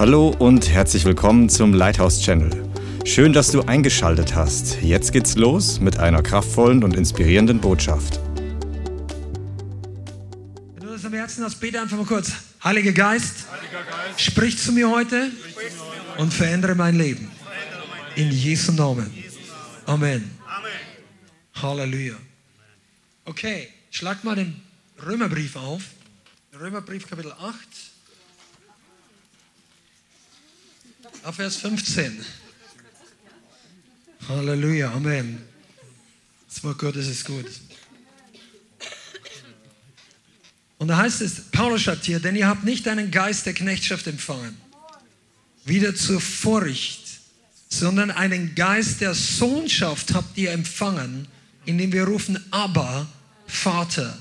Hallo und herzlich willkommen zum Lighthouse Channel. Schön, dass du eingeschaltet hast. Jetzt geht's los mit einer kraftvollen und inspirierenden Botschaft. Wenn du das am Herzen hast, bete einfach mal kurz. Heiliger Geist, Heiliger Geist, sprich zu mir heute und verändere mein Leben. In Jesu Namen. Amen. Amen. Halleluja. Okay, schlag mal den Römerbrief auf. Römerbrief Kapitel 8. Auf Vers 15. Halleluja, Amen. Wort Gottes ist gut. Und da heißt es, Paulus schreibt hier, denn ihr habt nicht einen Geist der Knechtschaft empfangen, wieder zur Furcht, sondern einen Geist der Sohnschaft habt ihr empfangen, indem wir rufen, aber Vater.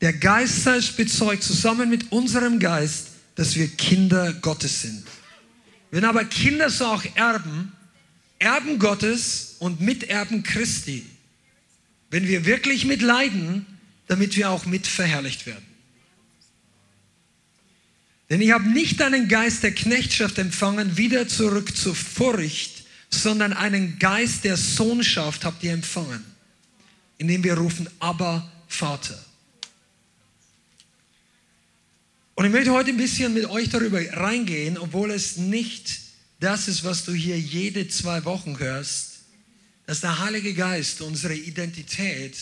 Der Geist selbst bezeugt zusammen mit unserem Geist, dass wir Kinder Gottes sind. Wenn aber Kinder so auch erben, Erben Gottes und Miterben Christi. Wenn wir wirklich mitleiden, damit wir auch mit verherrlicht werden. Denn ich habe nicht einen Geist der Knechtschaft empfangen, wieder zurück zur Furcht, sondern einen Geist der Sohnschaft habt ihr empfangen, indem wir rufen, aber Vater. Und ich möchte heute ein bisschen mit euch darüber reingehen, obwohl es nicht das ist, was du hier jede zwei Wochen hörst, dass der Heilige Geist unsere Identität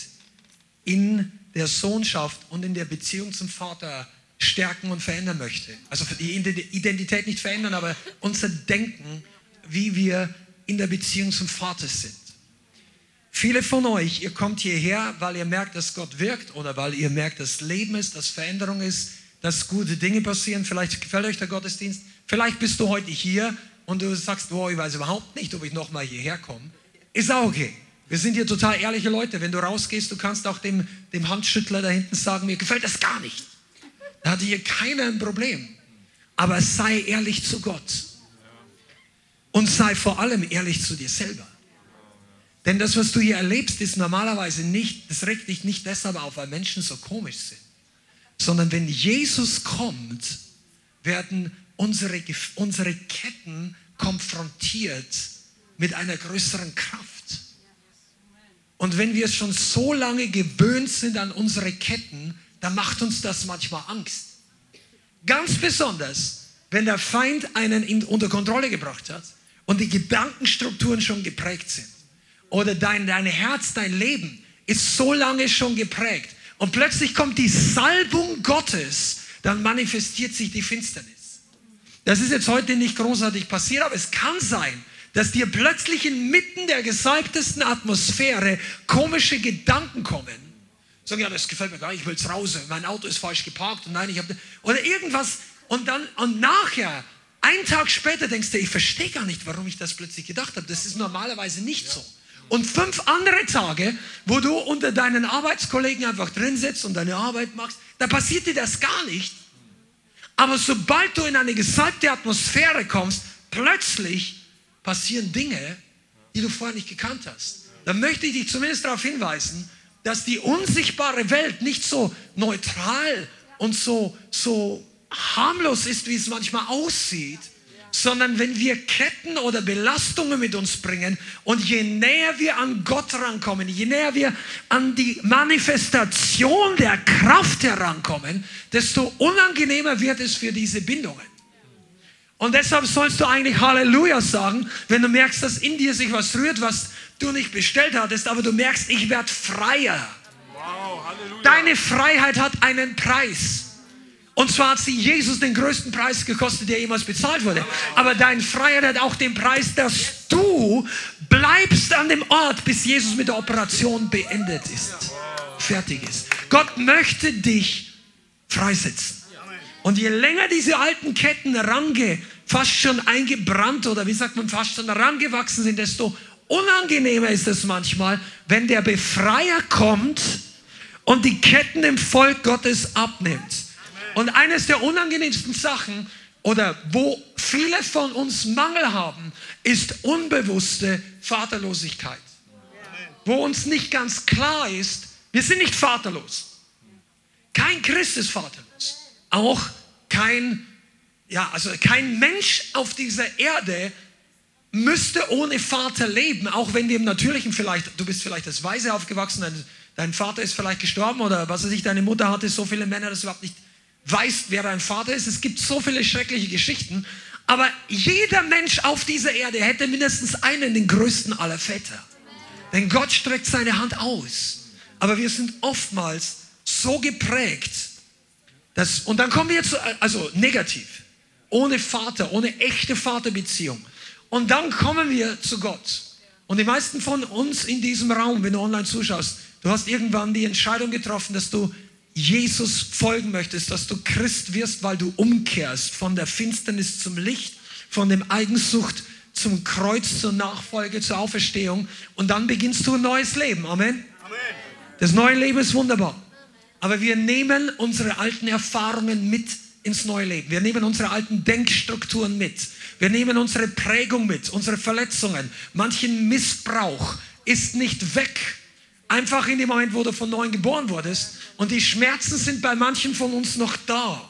in der Sohnschaft und in der Beziehung zum Vater stärken und verändern möchte. Also die Identität nicht verändern, aber unser Denken, wie wir in der Beziehung zum Vater sind. Viele von euch, ihr kommt hierher, weil ihr merkt, dass Gott wirkt oder weil ihr merkt, dass Leben ist, dass Veränderung ist, dass gute Dinge passieren. Vielleicht gefällt euch der Gottesdienst. Vielleicht bist du heute hier und du sagst, boah, ich weiß überhaupt nicht, ob ich nochmal hierher komme. Ist auch okay. Wir sind hier total ehrliche Leute. Wenn du rausgehst, du kannst auch dem, dem Handschüttler da hinten sagen, mir gefällt das gar nicht. Da hatte hier keiner ein Problem. Aber sei ehrlich zu Gott. Und sei vor allem ehrlich zu dir selber. Denn das, was du hier erlebst, ist normalerweise nicht, das regt dich nicht deshalb auf, weil Menschen so komisch sind. Sondern wenn Jesus kommt, werden unsere, unsere Ketten konfrontiert mit einer größeren Kraft. Und wenn wir schon so lange gewöhnt sind an unsere Ketten, dann macht uns das manchmal Angst. Ganz besonders, wenn der Feind einen in, unter Kontrolle gebracht hat und die Gedankenstrukturen schon geprägt sind. Oder dein, dein Herz, dein Leben ist so lange schon geprägt. Und plötzlich kommt die Salbung Gottes, dann manifestiert sich die Finsternis. Das ist jetzt heute nicht großartig passiert, aber es kann sein, dass dir plötzlich inmitten der gesalbtesten Atmosphäre komische Gedanken kommen. Sagen, ja, das gefällt mir gar nicht, ich will es raus, mein Auto ist falsch geparkt und nein, ich habe... Oder irgendwas und dann, und nachher, einen Tag später denkst du, ich verstehe gar nicht, warum ich das plötzlich gedacht habe. Das ist normalerweise nicht so. Und fünf andere Tage, wo du unter deinen Arbeitskollegen einfach drin sitzt und deine Arbeit machst, da passiert dir das gar nicht. Aber sobald du in eine gesalbte Atmosphäre kommst, plötzlich passieren Dinge, die du vorher nicht gekannt hast. Dann möchte ich dich zumindest darauf hinweisen, dass die unsichtbare Welt nicht so neutral und so, so harmlos ist, wie es manchmal aussieht, sondern wenn wir Ketten oder Belastungen mit uns bringen und je näher wir an Gott rankommen, je näher wir an die Manifestation der Kraft herankommen, desto unangenehmer wird es für diese Bindungen. Und deshalb sollst du eigentlich Halleluja sagen, wenn du merkst, dass in dir sich was rührt, was du nicht bestellt hattest, aber du merkst, ich werde freier. Wow, Halleluja. Deine Freiheit hat einen Preis. Und zwar hat sie Jesus den größten Preis gekostet, der jemals bezahlt wurde. Aber deine Freiheit hat auch den Preis, dass du bleibst an dem Ort, bis Jesus mit der Operation beendet ist. Fertig ist. Gott möchte dich freisetzen. Und je länger diese alten Ketten range, fast schon eingebrannt oder wie sagt man, fast schon herangewachsen sind, desto unangenehmer ist es manchmal, wenn der Befreier kommt und die Ketten dem Volk Gottes abnimmt. Und eines der unangenehmsten Sachen oder wo viele von uns Mangel haben, ist unbewusste Vaterlosigkeit. Wo uns nicht ganz klar ist, wir sind nicht vaterlos. Kein Christ ist vaterlos. Auch kein ja, also kein Mensch auf dieser Erde müsste ohne Vater leben, auch wenn wir im Natürlichen vielleicht, du bist vielleicht als Weise aufgewachsen, dein, dein Vater ist vielleicht gestorben oder was weiß ich, deine Mutter hatte so viele Männer, dass du überhaupt nicht weißt, wer dein Vater ist. Es gibt so viele schreckliche Geschichten, aber jeder Mensch auf dieser Erde hätte mindestens einen, den größten aller Väter. Denn Gott streckt seine Hand aus. Aber wir sind oftmals so geprägt, dass, und dann kommen wir zu, also negativ, ohne Vater, ohne echte Vaterbeziehung. Und dann kommen wir zu Gott. Und die meisten von uns in diesem Raum, wenn du online zuschaust, du hast irgendwann die Entscheidung getroffen, dass du Jesus folgen möchtest, dass du Christ wirst, weil du umkehrst von der Finsternis zum Licht, von dem Eigensucht zum Kreuz, zur Nachfolge, zur Auferstehung und dann beginnst du ein neues Leben. Amen. Amen. Das neue Leben ist wunderbar. Aber wir nehmen unsere alten Erfahrungen mit ins neue Leben. Wir nehmen unsere alten Denkstrukturen mit. Wir nehmen unsere Prägung mit, unsere Verletzungen. Manchen Missbrauch ist nicht weg. Einfach in dem Moment, wo du von neuem geboren wurdest. Und die Schmerzen sind bei manchen von uns noch da.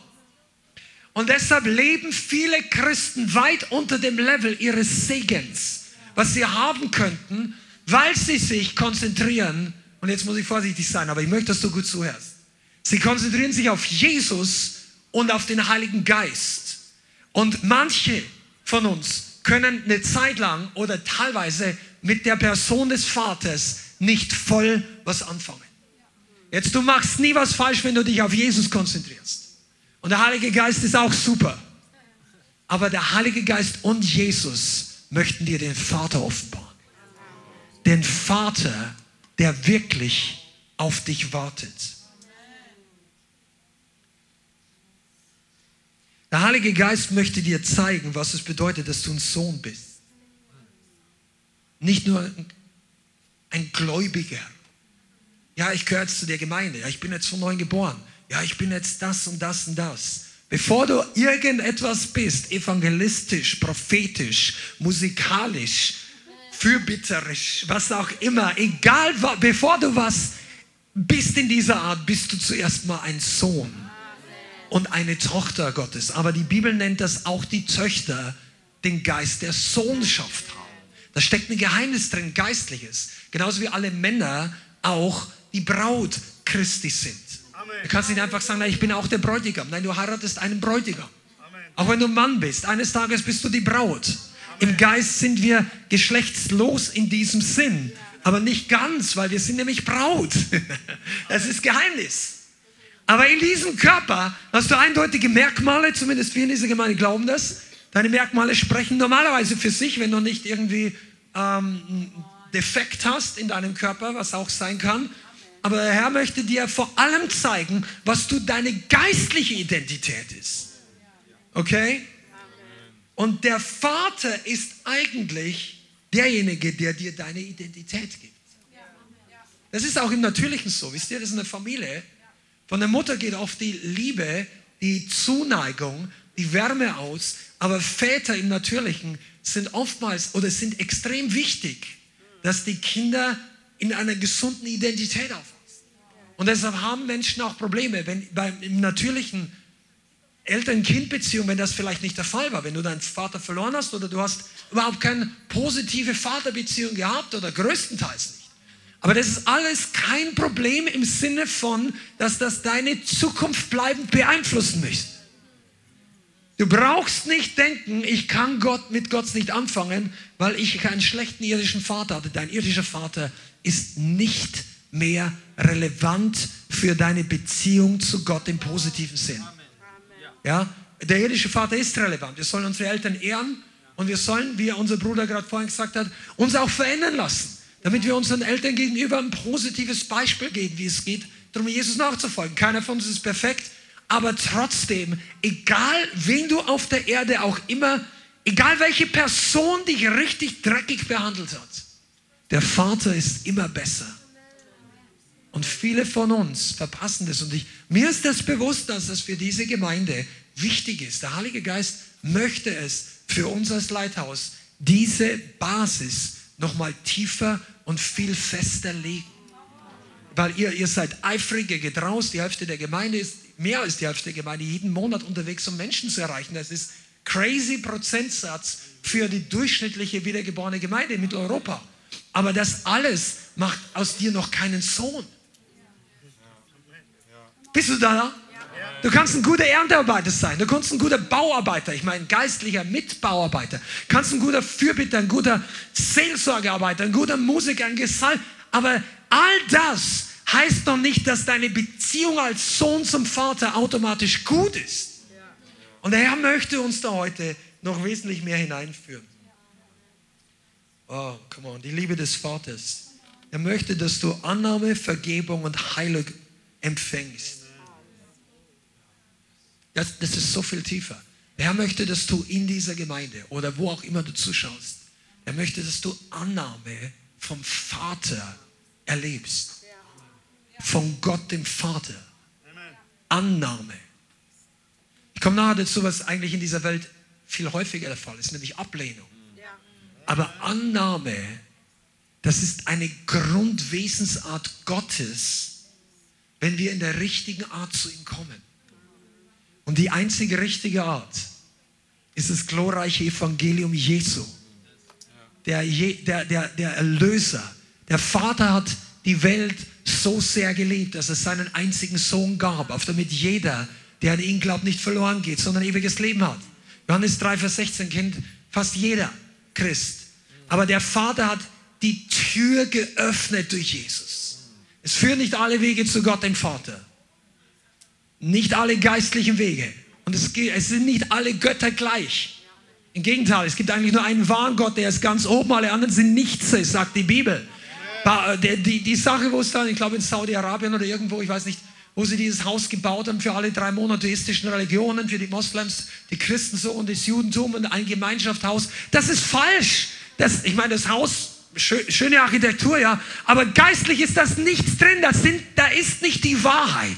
Und deshalb leben viele Christen weit unter dem Level ihres Segens, was sie haben könnten, weil sie sich konzentrieren. Und jetzt muss ich vorsichtig sein, aber ich möchte, dass du gut zuhörst. Sie konzentrieren sich auf Jesus und auf den Heiligen Geist. Und manche von uns können eine Zeit lang oder teilweise mit der Person des Vaters nicht voll was anfangen. Jetzt, du machst nie was falsch, wenn du dich auf Jesus konzentrierst. Und der Heilige Geist ist auch super. Aber der Heilige Geist und Jesus möchten dir den Vater offenbaren. Den Vater, der wirklich auf dich wartet. Der Heilige Geist möchte dir zeigen, was es bedeutet, dass du ein Sohn bist. Nicht nur ein Gläubiger. Ja, ich gehöre jetzt zu der Gemeinde. Ja, ich bin jetzt von neuem geboren ja, ich bin jetzt das und das und das. Bevor du irgendetwas bist, evangelistisch, prophetisch, musikalisch, fürbitterisch, was auch immer, egal, bevor du was bist in dieser Art, bist du zuerst mal ein Sohn und eine Tochter Gottes. Aber die Bibel nennt das auch die Töchter, den Geist der Sohnschaft haben. Da steckt ein Geheimnis drin, geistliches. Genauso wie alle Männer auch die Braut Christi sind. Du kannst nicht einfach sagen, ich bin auch der Bräutigam. Nein, du heiratest einen Bräutigam. Amen. Auch wenn du Mann bist, eines Tages bist du die Braut. Amen. Im Geist sind wir geschlechtslos in diesem Sinn, aber nicht ganz, weil wir sind nämlich Braut. Das ist Geheimnis. Aber in diesem Körper hast du eindeutige Merkmale, zumindest wir in dieser Gemeinde glauben das. Deine Merkmale sprechen normalerweise für sich, wenn du nicht irgendwie ähm, Defekt hast in deinem Körper, was auch sein kann. Aber der Herr möchte dir vor allem zeigen, was du deine geistliche Identität ist. Okay? Und der Vater ist eigentlich derjenige, der dir deine Identität gibt. Das ist auch im Natürlichen so. Wisst ihr, das ist eine Familie. Von der Mutter geht oft die Liebe, die Zuneigung, die Wärme aus. Aber Väter im Natürlichen sind oftmals oder sind extrem wichtig, dass die Kinder in einer gesunden Identität aufwachsen. Und deshalb haben Menschen auch Probleme, wenn beim natürlichen Eltern-Kind-Beziehung, wenn das vielleicht nicht der Fall war, wenn du deinen Vater verloren hast oder du hast überhaupt keine positive Vaterbeziehung gehabt oder größtenteils nicht. Aber das ist alles kein Problem im Sinne von, dass das deine Zukunft bleibend beeinflussen möchte. Du brauchst nicht denken, ich kann Gott mit Gott nicht anfangen, weil ich keinen schlechten irdischen Vater hatte. Dein irdischer Vater ist nicht mehr relevant für deine Beziehung zu Gott im positiven Sinn. Ja, der irdische Vater ist relevant. Wir sollen unsere Eltern ehren und wir sollen, wie unser Bruder gerade vorhin gesagt hat, uns auch verändern lassen, damit wir unseren Eltern gegenüber ein positives Beispiel geben, wie es geht, darum Jesus nachzufolgen. Keiner von uns ist perfekt, aber trotzdem, egal wen du auf der Erde auch immer, egal welche Person dich richtig dreckig behandelt hat, der Vater ist immer besser. Und viele von uns verpassen das. Und ich, mir ist das bewusst, dass das für diese Gemeinde wichtig ist. Der Heilige Geist möchte es für uns als Leithaus, diese Basis nochmal tiefer und viel fester legen. Weil ihr, ihr seid eifrige, getraust, die Hälfte der Gemeinde ist mehr als die Hälfte der Gemeinde jeden Monat unterwegs, um Menschen zu erreichen. Das ist crazy Prozentsatz für die durchschnittliche wiedergeborene Gemeinde in Mitteleuropa. Aber das alles macht aus dir noch keinen Sohn. Bist du da? Du kannst ein guter Erntearbeiter sein, du kannst ein guter Bauarbeiter, ich meine geistlicher Mitbauarbeiter, kannst ein guter Fürbitter, ein guter Seelsorgearbeiter, ein guter Musiker, ein Gesang, aber all das heißt noch nicht, dass deine Beziehung als Sohn zum Vater automatisch gut ist. Und der Herr möchte uns da heute noch wesentlich mehr hineinführen. Oh, come on, die Liebe des Vaters. Er möchte, dass du Annahme, Vergebung und Heilung empfängst. Das, das ist so viel tiefer. Der Herr möchte, dass du in dieser Gemeinde oder wo auch immer du zuschaust, er möchte, dass du Annahme vom Vater erlebst. Von Gott dem Vater. Annahme. Ich komme nachher dazu, was eigentlich in dieser Welt viel häufiger der Fall ist, nämlich Ablehnung. Aber Annahme, das ist eine Grundwesensart Gottes, wenn wir in der richtigen Art zu ihm kommen. Und die einzige richtige Art ist das glorreiche Evangelium Jesu. Der, der, der, der Erlöser. Der Vater hat die Welt so sehr geliebt, dass es seinen einzigen Sohn gab, auf damit jeder, der an ihn glaubt, nicht verloren geht, sondern ewiges Leben hat. Johannes 3, Vers 16 kennt fast jeder Christ. Aber der Vater hat die Tür geöffnet durch Jesus. Es führen nicht alle Wege zu Gott, dem Vater. Nicht alle geistlichen Wege. Und es, es sind nicht alle Götter gleich. Im Gegenteil, es gibt eigentlich nur einen wahren Gott, der ist ganz oben, alle anderen sind nichts, sagt die Bibel. Die, die, die Sache, wo es dann, ich glaube in Saudi-Arabien oder irgendwo, ich weiß nicht, wo sie dieses Haus gebaut haben für alle drei monotheistischen Religionen, für die Moslems, die Christen so und das Judentum und ein Gemeinschaftshaus. Das ist falsch. Das, ich meine, das Haus, schöne Architektur, ja, aber geistlich ist das nichts drin. Das sind, da ist nicht die Wahrheit.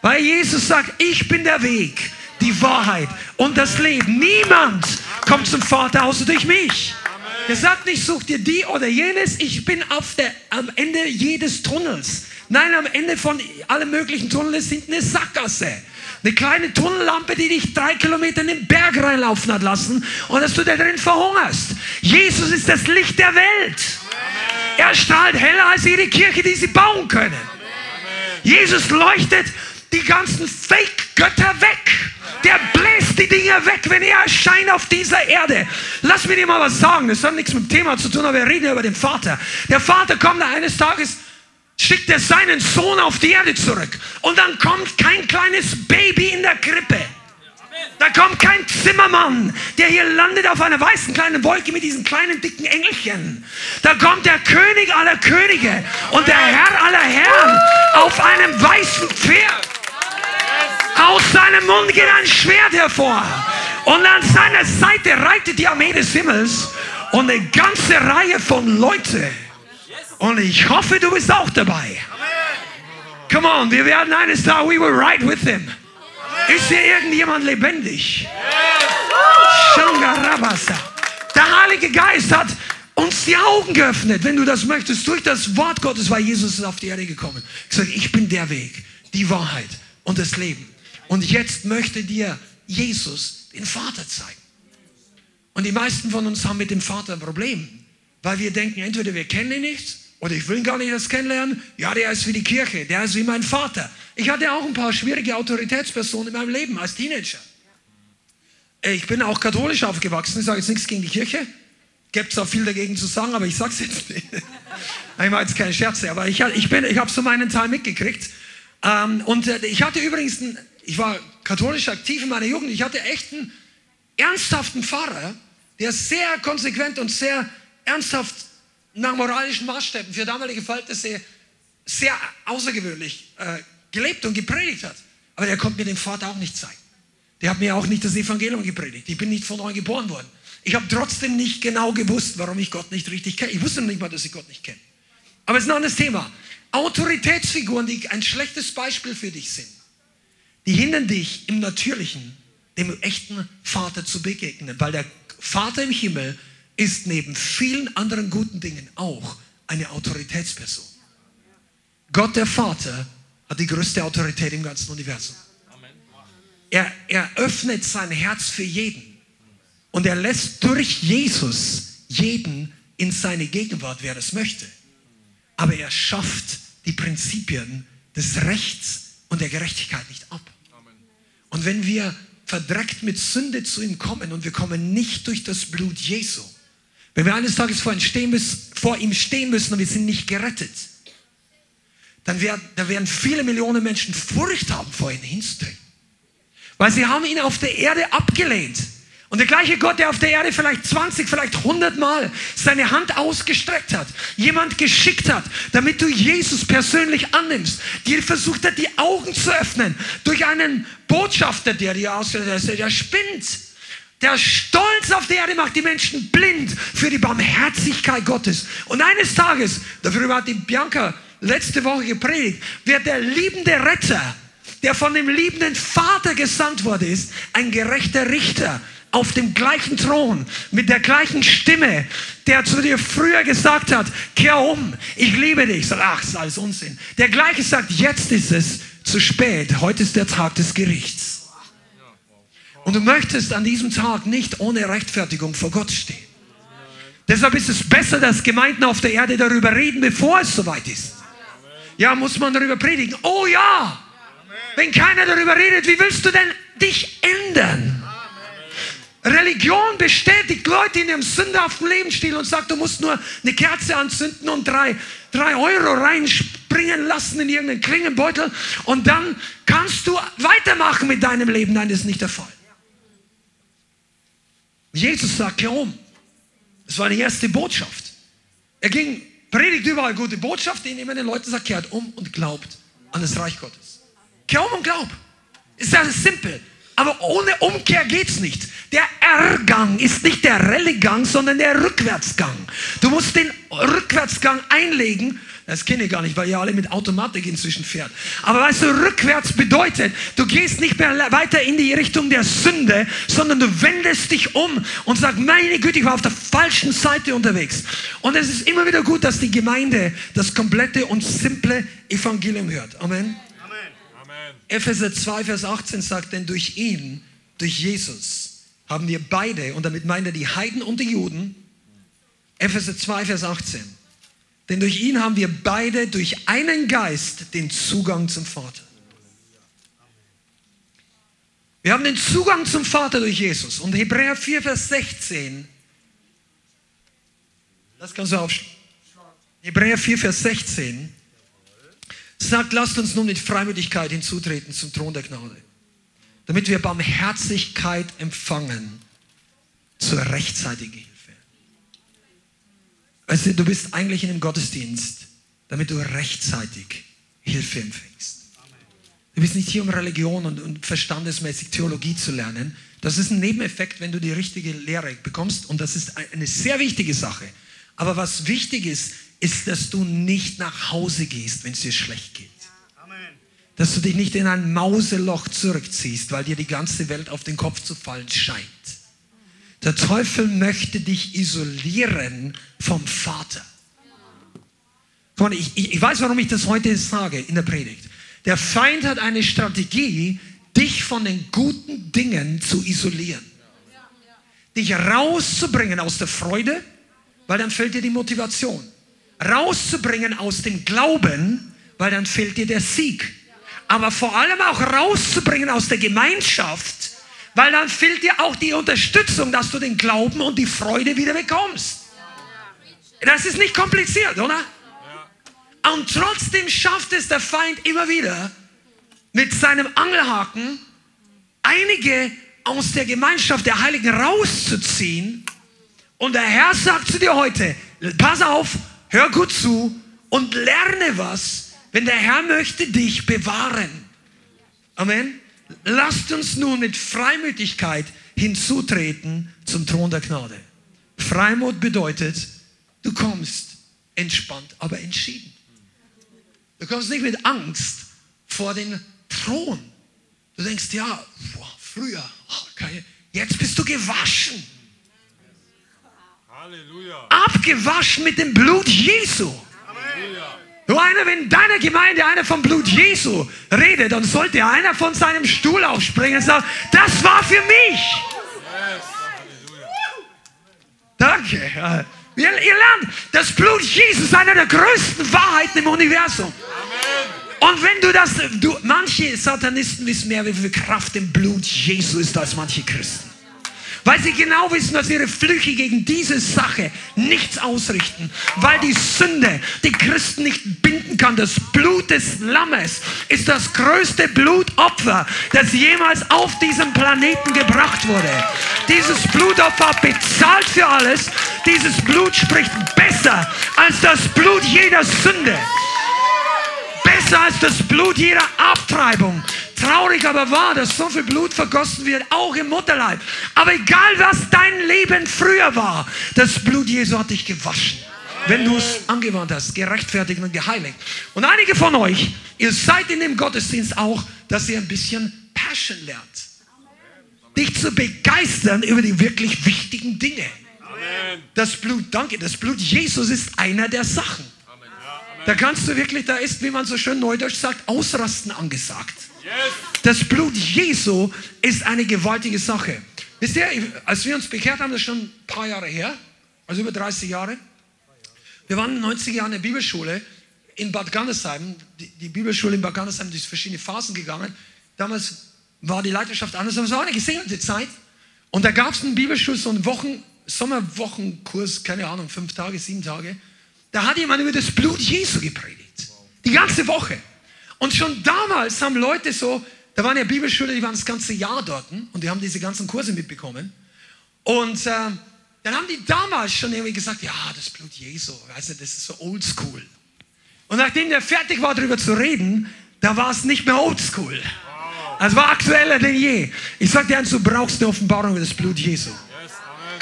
Weil Jesus sagt, ich bin der Weg, die Wahrheit und das Leben. Niemand kommt zum Vater außer durch mich. Er sagt nicht, such dir die oder jenes. Ich bin auf der, am Ende jedes Tunnels. Nein, am Ende von allen möglichen Tunnels sind eine Sackgasse. Eine kleine Tunnellampe, die dich drei Kilometer in den Berg reinlaufen hat lassen und dass du da drin verhungerst. Jesus ist das Licht der Welt. Er strahlt heller als jede Kirche, die sie bauen können. Jesus leuchtet die ganzen Fake-Götter weg. Der bläst die Dinger weg, wenn er erscheint auf dieser Erde. Lass mir dir mal was sagen, das hat nichts mit dem Thema zu tun, aber wir reden über den Vater. Der Vater kommt eines Tages, schickt er seinen Sohn auf die Erde zurück. Und dann kommt kein kleines Baby in der Krippe. Da kommt kein Zimmermann, der hier landet auf einer weißen kleinen Wolke mit diesen kleinen dicken Engelchen. Da kommt der König aller Könige und der Herr aller Herren auf einem weißen Pferd. Aus seinem Mund geht ein Schwert hervor. Und an seiner Seite reitet die Armee des Himmels und eine ganze Reihe von Leuten. Und ich hoffe, du bist auch dabei. Come on, wir werden eines Tages, we will ride with him. Ist hier irgendjemand lebendig? Shangarabasa. Der Heilige Geist hat uns die Augen geöffnet, wenn du das möchtest. Durch das Wort Gottes war Jesus auf die Erde gekommen. Ich sage, ich bin der Weg, die Wahrheit und das Leben. Und jetzt möchte dir Jesus den Vater zeigen. Und die meisten von uns haben mit dem Vater ein Problem, weil wir denken, entweder wir kennen ihn nicht oder ich will ihn gar nicht erst kennenlernen. Ja, der ist wie die Kirche, der ist wie mein Vater. Ich hatte auch ein paar schwierige Autoritätspersonen in meinem Leben als Teenager. Ich bin auch katholisch aufgewachsen, ich sage jetzt nichts gegen die Kirche. Gibt es auch viel dagegen zu sagen, aber ich sage es jetzt nicht. Ich mache jetzt keine Scherze, aber ich, ich, ich habe so meinen Teil mitgekriegt. Ähm, und äh, ich hatte übrigens ich war katholisch aktiv in meiner Jugend. Ich hatte echt einen ernsthaften Pfarrer, der sehr konsequent und sehr ernsthaft nach moralischen Maßstäben für damalige Verhältnisse sehr außergewöhnlich äh, gelebt und gepredigt hat. Aber der konnte mir den Vater auch nicht zeigen. Der hat mir auch nicht das Evangelium gepredigt. Ich bin nicht von neu geboren worden. Ich habe trotzdem nicht genau gewusst, warum ich Gott nicht richtig kenne. Ich wusste noch nicht mal, dass ich Gott nicht kenne. Aber es ist ein anderes Thema. Autoritätsfiguren, die ein schlechtes Beispiel für dich sind die hindern dich im Natürlichen, dem echten Vater zu begegnen, weil der Vater im Himmel ist neben vielen anderen guten Dingen auch eine Autoritätsperson. Gott der Vater hat die größte Autorität im ganzen Universum. Er, er öffnet sein Herz für jeden. Und er lässt durch Jesus jeden in seine Gegenwart, wer das möchte. Aber er schafft die Prinzipien des Rechts und der Gerechtigkeit nicht ab. Und wenn wir verdreckt mit Sünde zu ihm kommen und wir kommen nicht durch das Blut Jesu, wenn wir eines Tages vor ihm stehen müssen, vor ihm stehen müssen und wir sind nicht gerettet, dann werden, dann werden viele Millionen Menschen Furcht haben, vor ihm hinzutreten. Weil sie haben ihn auf der Erde abgelehnt. Und der gleiche Gott, der auf der Erde vielleicht 20, vielleicht 100 Mal seine Hand ausgestreckt hat, jemand geschickt hat, damit du Jesus persönlich annimmst, dir versucht hat, die Augen zu öffnen durch einen Botschafter, der dir ausgesetzt der spinnt. Der Stolz auf der Erde macht die Menschen blind für die Barmherzigkeit Gottes. Und eines Tages, darüber hat die Bianca letzte Woche gepredigt, wird der liebende Retter der von dem liebenden Vater gesandt worden ist, ein gerechter Richter auf dem gleichen Thron, mit der gleichen Stimme, der zu dir früher gesagt hat, kehr um, ich liebe dich. Sag, ach, ist alles Unsinn. Der gleiche sagt, jetzt ist es zu spät, heute ist der Tag des Gerichts. Und du möchtest an diesem Tag nicht ohne Rechtfertigung vor Gott stehen. Deshalb ist es besser, dass Gemeinden auf der Erde darüber reden, bevor es soweit ist. Ja, muss man darüber predigen. Oh ja, wenn keiner darüber redet, wie willst du denn dich ändern? Religion bestätigt Leute in ihrem sündhaften Lebensstil und sagt, du musst nur eine Kerze anzünden und drei, drei Euro reinspringen lassen in irgendeinen Klingenbeutel und dann kannst du weitermachen mit deinem Leben. Nein, das ist nicht der Fall. Jesus sagt, kehr um. Das war die erste Botschaft. Er ging, predigt überall gute Botschaft, indem er den Leuten sagt, kehrt um und glaubt an das Reich Gottes. Kehr um und glaub. Ist ja simpel. Aber ohne Umkehr geht's nicht. Der R-Gang ist nicht der Rallye-Gang, sondern der Rückwärtsgang. Du musst den Rückwärtsgang einlegen. Das kenne ich gar nicht, weil ihr alle mit Automatik inzwischen fährt. Aber weißt du, rückwärts bedeutet, du gehst nicht mehr weiter in die Richtung der Sünde, sondern du wendest dich um und sagst, meine Güte, ich war auf der falschen Seite unterwegs. Und es ist immer wieder gut, dass die Gemeinde das komplette und simple Evangelium hört. Amen. Epheser 2, Vers 18 sagt, denn durch ihn, durch Jesus, haben wir beide, und damit meint er die Heiden und die Juden, Epheser 2, Vers 18, denn durch ihn haben wir beide durch einen Geist den Zugang zum Vater. Wir haben den Zugang zum Vater durch Jesus. Und Hebräer 4, Vers 16, das kannst du aufschlagen. Hebräer 4, Vers 16 sagt, lasst uns nun mit Freimütigkeit hinzutreten zum Thron der Gnade, damit wir Barmherzigkeit empfangen zur rechtzeitigen Hilfe. Weißt du, du bist eigentlich in einem Gottesdienst, damit du rechtzeitig Hilfe empfängst. Du bist nicht hier, um Religion und, und verstandesmäßig Theologie zu lernen. Das ist ein Nebeneffekt, wenn du die richtige Lehre bekommst und das ist eine sehr wichtige Sache. Aber was wichtig ist, ist, dass du nicht nach Hause gehst, wenn es dir schlecht geht. Dass du dich nicht in ein Mauseloch zurückziehst, weil dir die ganze Welt auf den Kopf zu fallen scheint. Der Teufel möchte dich isolieren vom Vater. Ich, ich, ich weiß, warum ich das heute sage in der Predigt. Der Feind hat eine Strategie, dich von den guten Dingen zu isolieren. Dich rauszubringen aus der Freude, weil dann fällt dir die Motivation rauszubringen aus dem Glauben, weil dann fehlt dir der Sieg. Aber vor allem auch rauszubringen aus der Gemeinschaft, weil dann fehlt dir auch die Unterstützung, dass du den Glauben und die Freude wieder bekommst. Das ist nicht kompliziert, oder? Und trotzdem schafft es der Feind immer wieder, mit seinem Angelhaken einige aus der Gemeinschaft der Heiligen rauszuziehen. Und der Herr sagt zu dir heute, pass auf, Hör gut zu und lerne was, wenn der Herr möchte dich bewahren. Amen. Lasst uns nun mit Freimütigkeit hinzutreten zum Thron der Gnade. Freimut bedeutet, du kommst entspannt, aber entschieden. Du kommst nicht mit Angst vor den Thron. Du denkst, ja, früher, oh, jetzt bist du gewaschen. Halleluja. Abgewaschen mit dem Blut Jesu. Halleluja. Du einer, wenn in deiner Gemeinde einer vom Blut Jesu redet, dann sollte einer von seinem Stuhl aufspringen und sagen, das war für mich. Danke. Ihr, ihr lernt, das Blut Jesus ist eine der größten Wahrheiten im Universum. Und wenn du das, du, manche Satanisten wissen mehr, wie viel Kraft im Blut Jesu ist als manche Christen. Weil sie genau wissen, dass ihre Flüche gegen diese Sache nichts ausrichten. Weil die Sünde die Christen nicht binden kann. Das Blut des Lammes ist das größte Blutopfer, das jemals auf diesem Planeten gebracht wurde. Dieses Blutopfer bezahlt für alles. Dieses Blut spricht besser als das Blut jeder Sünde. Besser als das Blut jeder Abtreibung. Traurig aber wahr, dass so viel Blut vergossen wird, auch im Mutterleib. Aber egal, was dein Leben früher war, das Blut Jesu hat dich gewaschen. Wenn du es angewandt hast, gerechtfertigt und geheiligt. Und einige von euch, ihr seid in dem Gottesdienst auch, dass ihr ein bisschen Passion lernt. Dich zu begeistern über die wirklich wichtigen Dinge. Das Blut, danke, das Blut Jesus ist einer der Sachen. Da kannst du wirklich, da ist, wie man so schön neudeutsch sagt, ausrasten angesagt. Das Blut Jesu ist eine gewaltige Sache. Wisst ihr, als wir uns bekehrt haben, das ist schon ein paar Jahre her, also über 30 Jahre. Wir waren in den 90er Jahren in der Bibelschule in Bad Gannesheim. Die, die Bibelschule in Bad Gannesheim ist durch verschiedene Phasen gegangen. Damals war die Leiterschaft anders, aber es war eine gesegnete Zeit. Und da gab es einen Bibelschul, so einen Wochen, Sommerwochenkurs, keine Ahnung, fünf Tage, sieben Tage. Da hat jemand über das Blut Jesu gepredigt. Die ganze Woche. Und schon damals haben Leute so, da waren ja Bibelschüler, die waren das ganze Jahr dort und die haben diese ganzen Kurse mitbekommen. Und äh, dann haben die damals schon irgendwie gesagt, ja, das Blut Jesu, weißt du, das ist so oldschool. Und nachdem der fertig war, darüber zu reden, da war es nicht mehr oldschool. Es war aktueller denn je. Ich sag dir eins, du brauchst eine Offenbarung über das Blut Jesu.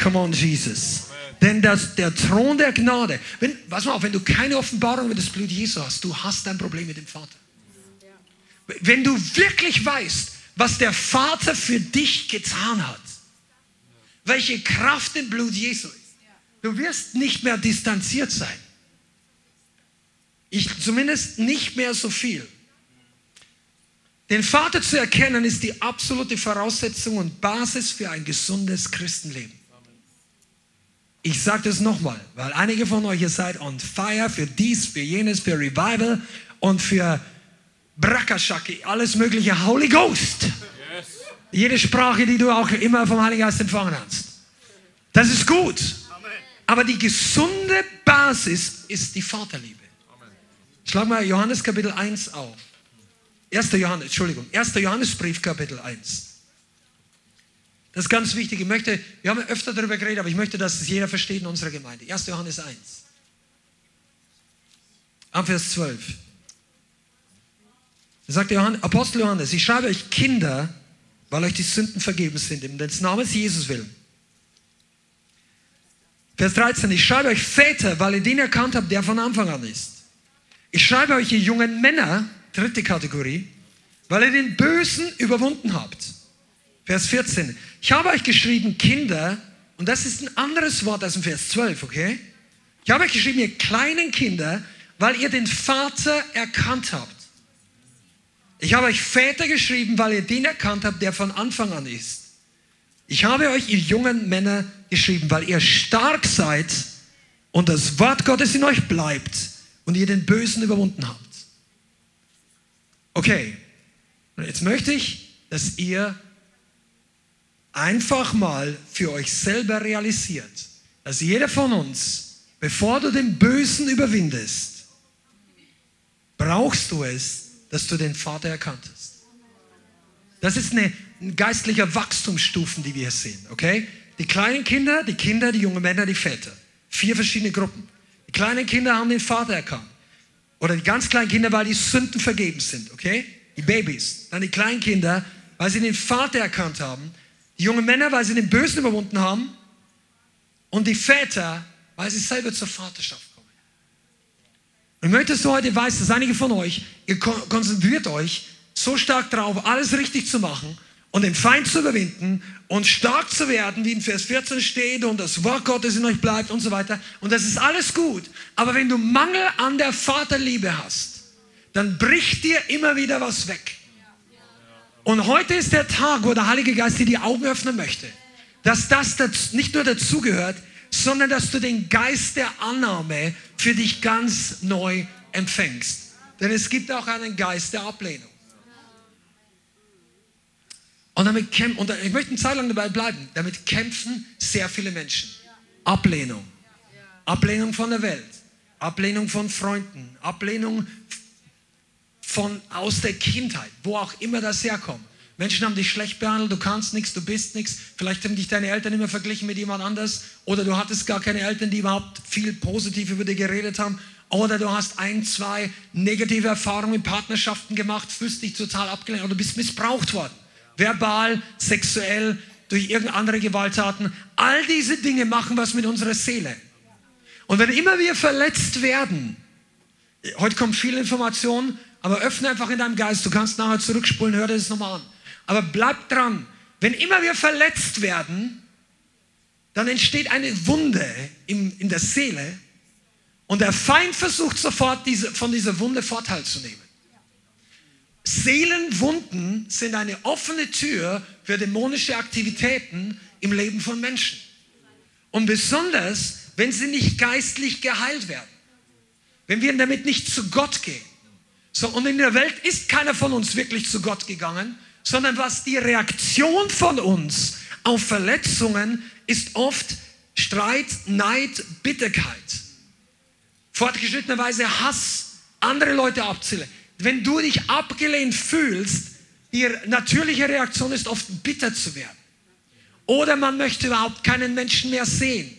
Come on, Jesus. Denn das, der Thron der Gnade, wenn, pass mal auf, wenn du keine Offenbarung über das Blut Jesu hast, du hast ein Problem mit dem Vater. Wenn du wirklich weißt, was der Vater für dich getan hat, welche Kraft im Blut Jesu ist, du wirst nicht mehr distanziert sein. Ich zumindest nicht mehr so viel. Den Vater zu erkennen ist die absolute Voraussetzung und Basis für ein gesundes Christenleben. Ich sage das nochmal, weil einige von euch, ihr seid on fire für dies, für jenes, für Revival und für Brakashaki, alles mögliche Holy Ghost. Jede Sprache, die du auch immer vom Heiligen Geist empfangen hast. Das ist gut. Aber die gesunde Basis ist die Vaterliebe. Schlag mal Johannes Kapitel 1 auf. 1. Johannes, Entschuldigung, 1. Johannesbrief Kapitel 1. Das ist ganz wichtig. Ich möchte, wir haben öfter darüber geredet, aber ich möchte, dass es jeder versteht in unserer Gemeinde. 1. Johannes 1. Ab Vers 12. Da sagt Johannes, Apostel Johannes, ich schreibe euch Kinder, weil euch die Sünden vergeben sind, in des Namens Jesus willen. Vers 13, ich schreibe euch Väter, weil ihr den erkannt habt, der von Anfang an ist. Ich schreibe euch, ihr jungen Männer, dritte Kategorie, weil ihr den Bösen überwunden habt. Vers 14, ich habe euch geschrieben, Kinder, und das ist ein anderes Wort als im Vers 12, okay? Ich habe euch geschrieben, ihr kleinen Kinder, weil ihr den Vater erkannt habt. Ich habe euch Väter geschrieben, weil ihr den erkannt habt, der von Anfang an ist. Ich habe euch, ihr jungen Männer, geschrieben, weil ihr stark seid und das Wort Gottes in euch bleibt und ihr den Bösen überwunden habt. Okay, jetzt möchte ich, dass ihr einfach mal für euch selber realisiert, dass jeder von uns, bevor du den Bösen überwindest, brauchst du es, dass du den Vater erkannt hast. Das ist eine, ein geistlicher Wachstumsstufen, die wir hier sehen, okay? Die kleinen Kinder, die Kinder, die jungen Männer, die Väter. Vier verschiedene Gruppen. Die kleinen Kinder haben den Vater erkannt. Oder die ganz kleinen Kinder, weil die Sünden vergeben sind, okay? Die Babys. Dann die kleinen Kinder, weil sie den Vater erkannt haben. Die jungen Männer, weil sie den Bösen überwunden haben. Und die Väter, weil sie selber zur Vaterschaft. Und ich möchte, dass du heute weißt, dass einige von euch, ihr konzentriert euch so stark darauf, alles richtig zu machen und den Feind zu überwinden und stark zu werden, wie in Vers 14 steht und das Wort Gottes in euch bleibt und so weiter. Und das ist alles gut. Aber wenn du Mangel an der Vaterliebe hast, dann bricht dir immer wieder was weg. Und heute ist der Tag, wo der Heilige Geist dir die Augen öffnen möchte, dass das nicht nur dazugehört, sondern dass du den Geist der Annahme für dich ganz neu empfängst. Denn es gibt auch einen Geist der Ablehnung. Und damit kämpfen, und ich möchte eine Zeit lang dabei bleiben, damit kämpfen sehr viele Menschen. Ablehnung. Ablehnung von der Welt. Ablehnung von Freunden. Ablehnung von aus der Kindheit, wo auch immer das herkommt. Menschen haben dich schlecht behandelt, du kannst nichts, du bist nichts. Vielleicht haben dich deine Eltern immer verglichen mit jemand anders. Oder du hattest gar keine Eltern, die überhaupt viel positiv über dich geredet haben. Oder du hast ein, zwei negative Erfahrungen in Partnerschaften gemacht, fühlst dich total abgelehnt oder du bist missbraucht worden. Verbal, sexuell, durch irgendeine andere Gewalttaten. All diese Dinge machen was mit unserer Seele. Und wenn immer wir verletzt werden, heute kommt viel Information, aber öffne einfach in deinem Geist. Du kannst nachher zurückspulen, hör dir das nochmal an. Aber bleib dran. Wenn immer wir verletzt werden, dann entsteht eine Wunde in, in der Seele und der Feind versucht sofort diese, von dieser Wunde Vorteil zu nehmen. Seelenwunden sind eine offene Tür für dämonische Aktivitäten im Leben von Menschen. Und besonders, wenn sie nicht geistlich geheilt werden. Wenn wir damit nicht zu Gott gehen. So, und in der Welt ist keiner von uns wirklich zu Gott gegangen, sondern was die Reaktion von uns auf Verletzungen ist oft Streit, Neid, Bitterkeit. Fortgeschrittenerweise Hass, andere Leute abzählen. Wenn du dich abgelehnt fühlst, die natürliche Reaktion ist oft bitter zu werden. Oder man möchte überhaupt keinen Menschen mehr sehen.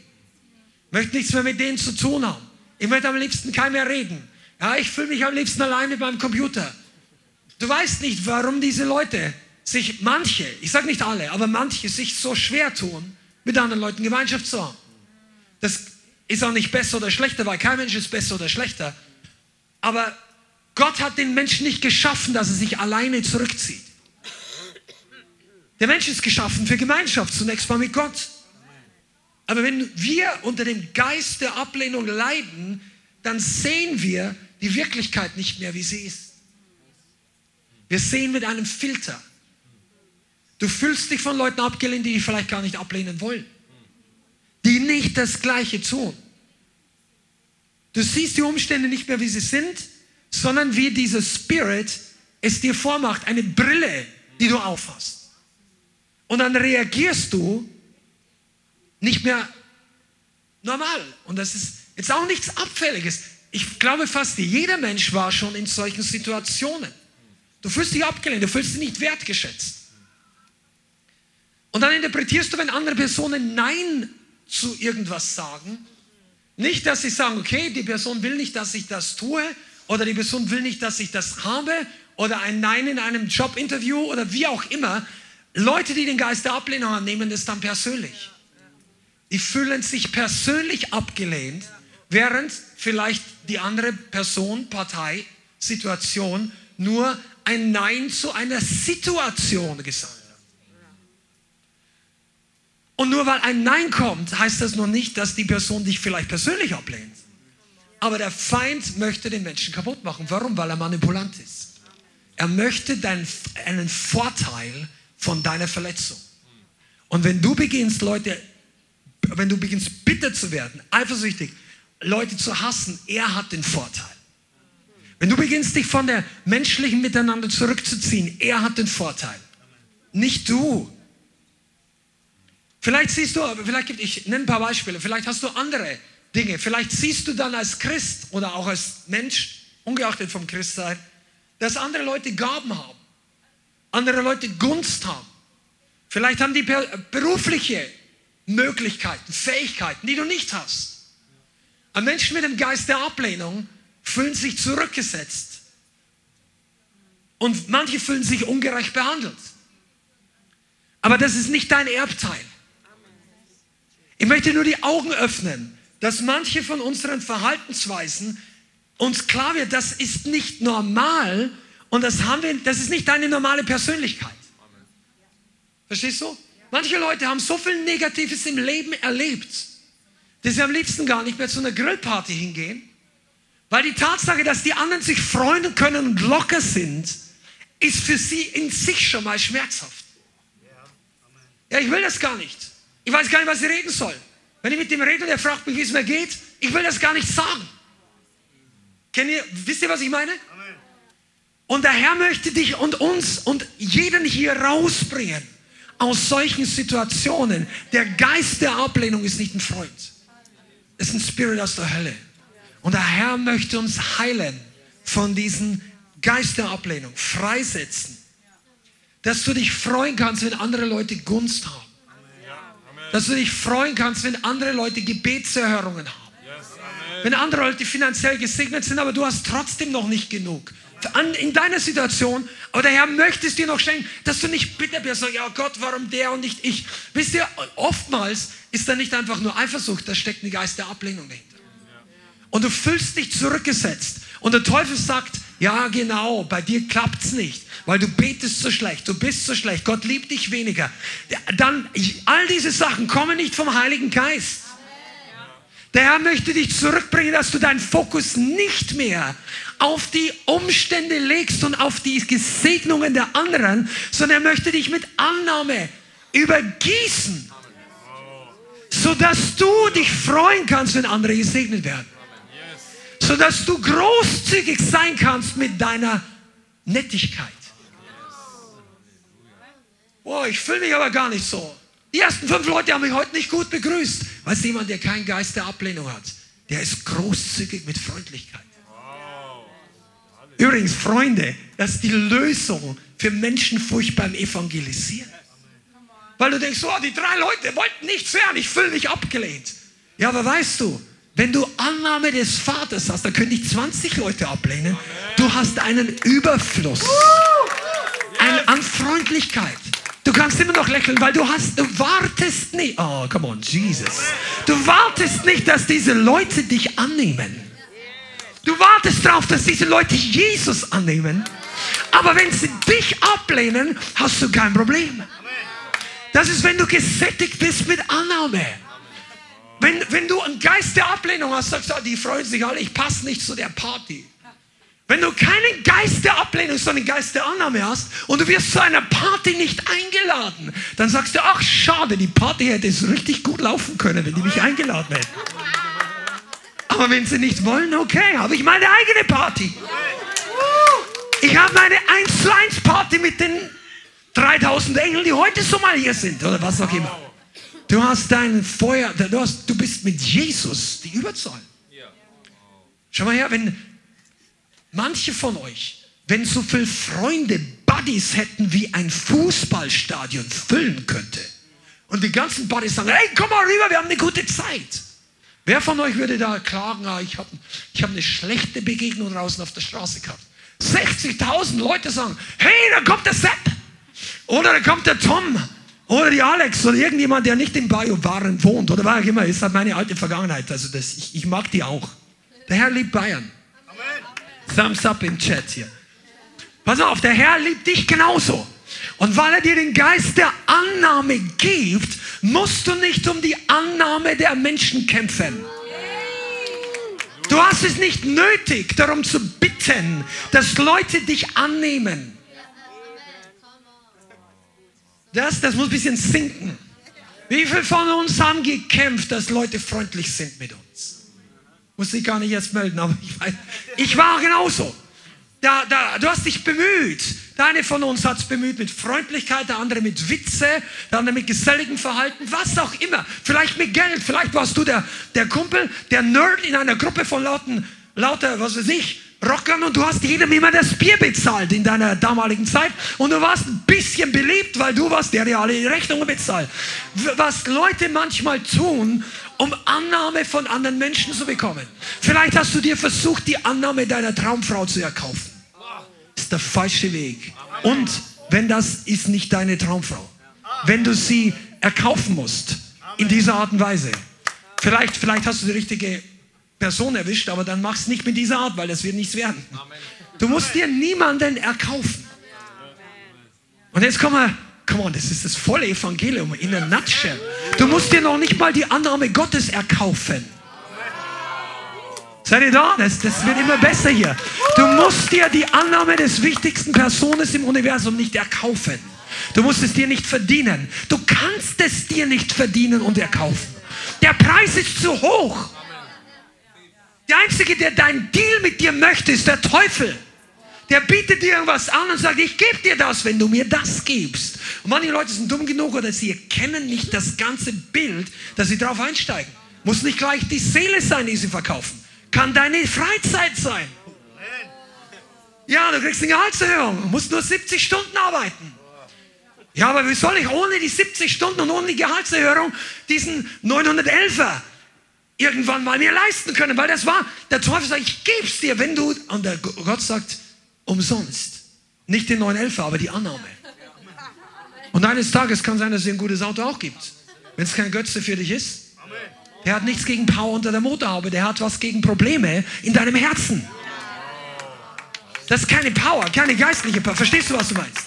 Möchte nichts mehr mit denen zu tun haben. Ich möchte am liebsten keinen mehr reden. Ja, ich fühle mich am liebsten alleine beim Computer. Du weißt nicht, warum diese Leute sich manche, ich sage nicht alle, aber manche sich so schwer tun, mit anderen Leuten Gemeinschaft zu haben. Das ist auch nicht besser oder schlechter, weil kein Mensch ist besser oder schlechter. Aber Gott hat den Menschen nicht geschaffen, dass er sich alleine zurückzieht. Der Mensch ist geschaffen für Gemeinschaft, zunächst mal mit Gott. Aber wenn wir unter dem Geist der Ablehnung leiden, dann sehen wir die Wirklichkeit nicht mehr, wie sie ist. Wir sehen mit einem Filter. Du fühlst dich von Leuten abgelehnt, die dich vielleicht gar nicht ablehnen wollen. Die nicht das Gleiche tun. Du siehst die Umstände nicht mehr, wie sie sind, sondern wie dieser Spirit es dir vormacht, eine Brille, die du aufhast. Und dann reagierst du nicht mehr normal. Und das ist jetzt auch nichts Abfälliges. Ich glaube fast jeder Mensch war schon in solchen Situationen. Du fühlst dich abgelehnt, du fühlst dich nicht wertgeschätzt. Und dann interpretierst du, wenn andere Personen Nein zu irgendwas sagen, nicht, dass sie sagen, okay, die Person will nicht, dass ich das tue, oder die Person will nicht, dass ich das habe, oder ein Nein in einem Jobinterview oder wie auch immer. Leute, die den Geist der Ablehnung haben, nehmen das dann persönlich. Die fühlen sich persönlich abgelehnt, während vielleicht die andere Person, Partei, Situation nur ein Nein zu einer Situation gesagt. Und nur weil ein Nein kommt, heißt das noch nicht, dass die Person dich vielleicht persönlich ablehnt. Aber der Feind möchte den Menschen kaputt machen. Warum? Weil er manipulant ist. Er möchte deinen, einen Vorteil von deiner Verletzung. Und wenn du beginnst, Leute, wenn du beginnst bitter zu werden, eifersüchtig, Leute zu hassen, er hat den Vorteil. Wenn du beginnst, dich von der menschlichen Miteinander zurückzuziehen, er hat den Vorteil. Nicht du. Vielleicht siehst du, vielleicht gibt, ich nenne ein paar Beispiele, vielleicht hast du andere Dinge. Vielleicht siehst du dann als Christ oder auch als Mensch, ungeachtet vom Christsein, dass andere Leute Gaben haben, andere Leute Gunst haben. Vielleicht haben die berufliche Möglichkeiten, Fähigkeiten, die du nicht hast. Ein Mensch mit dem Geist der Ablehnung fühlen sich zurückgesetzt. Und manche fühlen sich ungerecht behandelt. Aber das ist nicht dein Erbteil. Ich möchte nur die Augen öffnen, dass manche von unseren Verhaltensweisen uns klar wird, das ist nicht normal und das haben wir, das ist nicht deine normale Persönlichkeit. Verstehst du? Manche Leute haben so viel Negatives im Leben erlebt, dass sie am liebsten gar nicht mehr zu einer Grillparty hingehen, weil die Tatsache, dass die anderen sich freuen können und locker sind, ist für sie in sich schon mal schmerzhaft. Ja, ich will das gar nicht. Ich weiß gar nicht, was ich reden soll. Wenn ich mit dem rede und er fragt mich, wie es mir geht, ich will das gar nicht sagen. Kennt ihr, wisst ihr, was ich meine? Und der Herr möchte dich und uns und jeden hier rausbringen aus solchen Situationen. Der Geist der Ablehnung ist nicht ein Freund. Es ist ein Spirit aus der Hölle. Und der Herr möchte uns heilen von diesem Geist freisetzen. Dass du dich freuen kannst, wenn andere Leute Gunst haben. Dass du dich freuen kannst, wenn andere Leute Gebetserhörungen haben. Wenn andere Leute finanziell gesegnet sind, aber du hast trotzdem noch nicht genug. In deiner Situation, aber der Herr möchte es dir noch schenken, dass du nicht bitter bist, ja Gott, warum der und nicht ich. Wisst ihr, oftmals ist da nicht einfach nur Eifersucht, da steckt ein Geist der Ablehnung dahinter. Und du fühlst dich zurückgesetzt. Und der Teufel sagt, ja genau, bei dir klappt es nicht, weil du betest so schlecht, du bist so schlecht, Gott liebt dich weniger. Dann, all diese Sachen kommen nicht vom Heiligen Geist. Der Herr möchte dich zurückbringen, dass du deinen Fokus nicht mehr auf die Umstände legst und auf die Gesegnungen der anderen, sondern er möchte dich mit Annahme übergießen, sodass du dich freuen kannst, wenn andere gesegnet werden. Sodass du großzügig sein kannst mit deiner Nettigkeit. Boah, ich fühle mich aber gar nicht so. Die ersten fünf Leute haben mich heute nicht gut begrüßt. Weißt du, jemand, der keinen Geist der Ablehnung hat, der ist großzügig mit Freundlichkeit. Übrigens, Freunde, das ist die Lösung für Menschenfurcht beim Evangelisieren. Weil du denkst, oh, die drei Leute wollten nichts hören, ich fühle mich abgelehnt. Ja, aber weißt du, wenn du Annahme des Vaters hast, dann können dich 20 Leute ablehnen. Du hast einen Überfluss ein, an Freundlichkeit. Du kannst immer noch lächeln, weil du hast, du wartest nicht. Oh, come on, Jesus. Du wartest nicht, dass diese Leute dich annehmen. Du wartest darauf, dass diese Leute Jesus annehmen. Aber wenn sie dich ablehnen, hast du kein Problem. Das ist, wenn du gesättigt bist mit Annahme. Wenn, wenn du einen Geist der Ablehnung hast, sagst du, die freuen sich alle, ich passe nicht zu der Party. Wenn du keinen Geist der Ablehnung, sondern einen Geist der Annahme hast und du wirst zu einer Party nicht eingeladen, dann sagst du, ach schade, die Party hätte es richtig gut laufen können, wenn die mich eingeladen hätten. Aber wenn sie nicht wollen, okay, habe ich meine eigene Party. Ich habe meine 1 zu 1 Party mit den 3000 Engeln, die heute so mal hier sind oder was auch immer. Du hast dein Feuer, du, hast, du bist mit Jesus die Überzahl. Schau mal her, wenn manche von euch, wenn so viele Freunde Buddies hätten, wie ein Fußballstadion füllen könnte, und die ganzen Buddies sagen, hey, komm mal rüber, wir haben eine gute Zeit. Wer von euch würde da klagen, ah, ich habe ich hab eine schlechte Begegnung draußen auf der Straße gehabt? 60.000 Leute sagen, hey, da kommt der Sepp. Oder da kommt der Tom. Oder die Alex oder irgendjemand, der nicht in Bayou Waren wohnt oder war auch immer, ist halt meine alte Vergangenheit. Also das, ich, ich mag die auch. Der Herr liebt Bayern. Amen. Thumbs up im Chat hier. Pass auf, der Herr liebt dich genauso. Und weil er dir den Geist der Annahme gibt, musst du nicht um die Annahme der Menschen kämpfen. Du hast es nicht nötig, darum zu bitten, dass Leute dich annehmen. Das, das muss ein bisschen sinken. Wie viele von uns haben gekämpft, dass Leute freundlich sind mit uns? Muss ich gar nicht jetzt melden, aber ich weiß, ich war genauso. Da, da, du hast dich bemüht. Der eine von uns hat es bemüht mit Freundlichkeit, der andere mit Witze, der andere mit geselligem Verhalten, was auch immer. Vielleicht mit Geld, vielleicht warst du der, der Kumpel, der Nerd in einer Gruppe von lauten, lauter, was weiß ich, Rockern und du hast jedem immer das Bier bezahlt in deiner damaligen Zeit und du warst ein bisschen beliebt, weil du warst der, der alle Rechnungen bezahlt. Was Leute manchmal tun, um Annahme von anderen Menschen zu bekommen. Vielleicht hast du dir versucht, die Annahme deiner Traumfrau zu erkaufen. Ist der falsche Weg. Und wenn das ist nicht deine Traumfrau, wenn du sie erkaufen musst in dieser Art und Weise, vielleicht, vielleicht hast du die richtige Person erwischt, aber dann mach es nicht mit dieser Art, weil das wird nichts werden. Du musst dir niemanden erkaufen. Und jetzt kommen wir, Come on, das ist das volle Evangelium in a nutshell. Du musst dir noch nicht mal die Annahme Gottes erkaufen. Seid ihr da? Das, das wird immer besser hier. Du musst dir die Annahme des wichtigsten Personen im Universum nicht erkaufen. Du musst es dir nicht verdienen. Du kannst es dir nicht verdienen und erkaufen. Der Preis ist zu hoch. Der Einzige, der deinen Deal mit dir möchte, ist der Teufel. Der bietet dir irgendwas an und sagt, ich gebe dir das, wenn du mir das gibst. Und manche Leute sind dumm genug oder sie erkennen nicht das ganze Bild, dass sie darauf einsteigen. Muss nicht gleich die Seele sein, die sie verkaufen. Kann deine Freizeit sein. Ja, du kriegst eine Gehaltserhöhung, musst nur 70 Stunden arbeiten. Ja, aber wie soll ich ohne die 70 Stunden und ohne die Gehaltserhöhung diesen 911er irgendwann mal mir leisten können? Weil das war, der Teufel sagt, ich gebe es dir, wenn du, und der Gott sagt, umsonst. Nicht den 911er, aber die Annahme. Und eines Tages kann sein, dass es dir ein gutes Auto auch gibt. Wenn es kein Götze für dich ist. Der hat nichts gegen Power unter der Motorhaube, der hat was gegen Probleme in deinem Herzen. Das ist keine Power, keine geistliche Power. Verstehst du, was du meinst?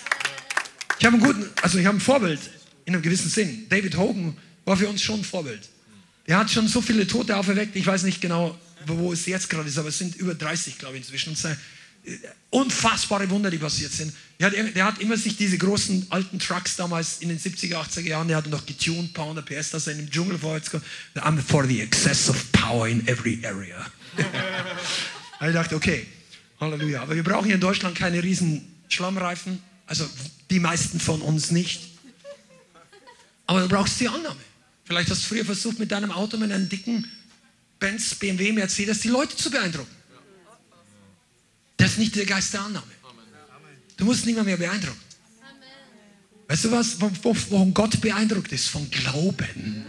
Ich habe einen guten, also ich habe ein Vorbild in einem gewissen Sinn. David Hogan war für uns schon ein Vorbild. Der hat schon so viele Tote auferweckt. Ich weiß nicht genau, wo es jetzt gerade ist, aber es sind über 30, glaube ich, inzwischen. Sind unfassbare Wunder, die passiert sind. Der hat, der hat, immer sich diese großen alten Trucks damals in den 70er, 80er Jahren, der hat noch getuned, paar hundert PS, dass er in dem Dschungel vorwärts kommt. I'm for the excess of power in every area. ich dachte, okay, Halleluja. Aber wir brauchen hier in Deutschland keine riesen Schlammreifen. Also die meisten von uns nicht. Aber du brauchst die Annahme. Vielleicht hast du früher versucht, mit deinem Auto, mit einem dicken Benz, BMW, Mercedes, die Leute zu beeindrucken. Das ist nicht der Geist der Annahme. Du musst niemand mehr beeindrucken. Weißt du was, worum Gott beeindruckt ist? Von Glauben.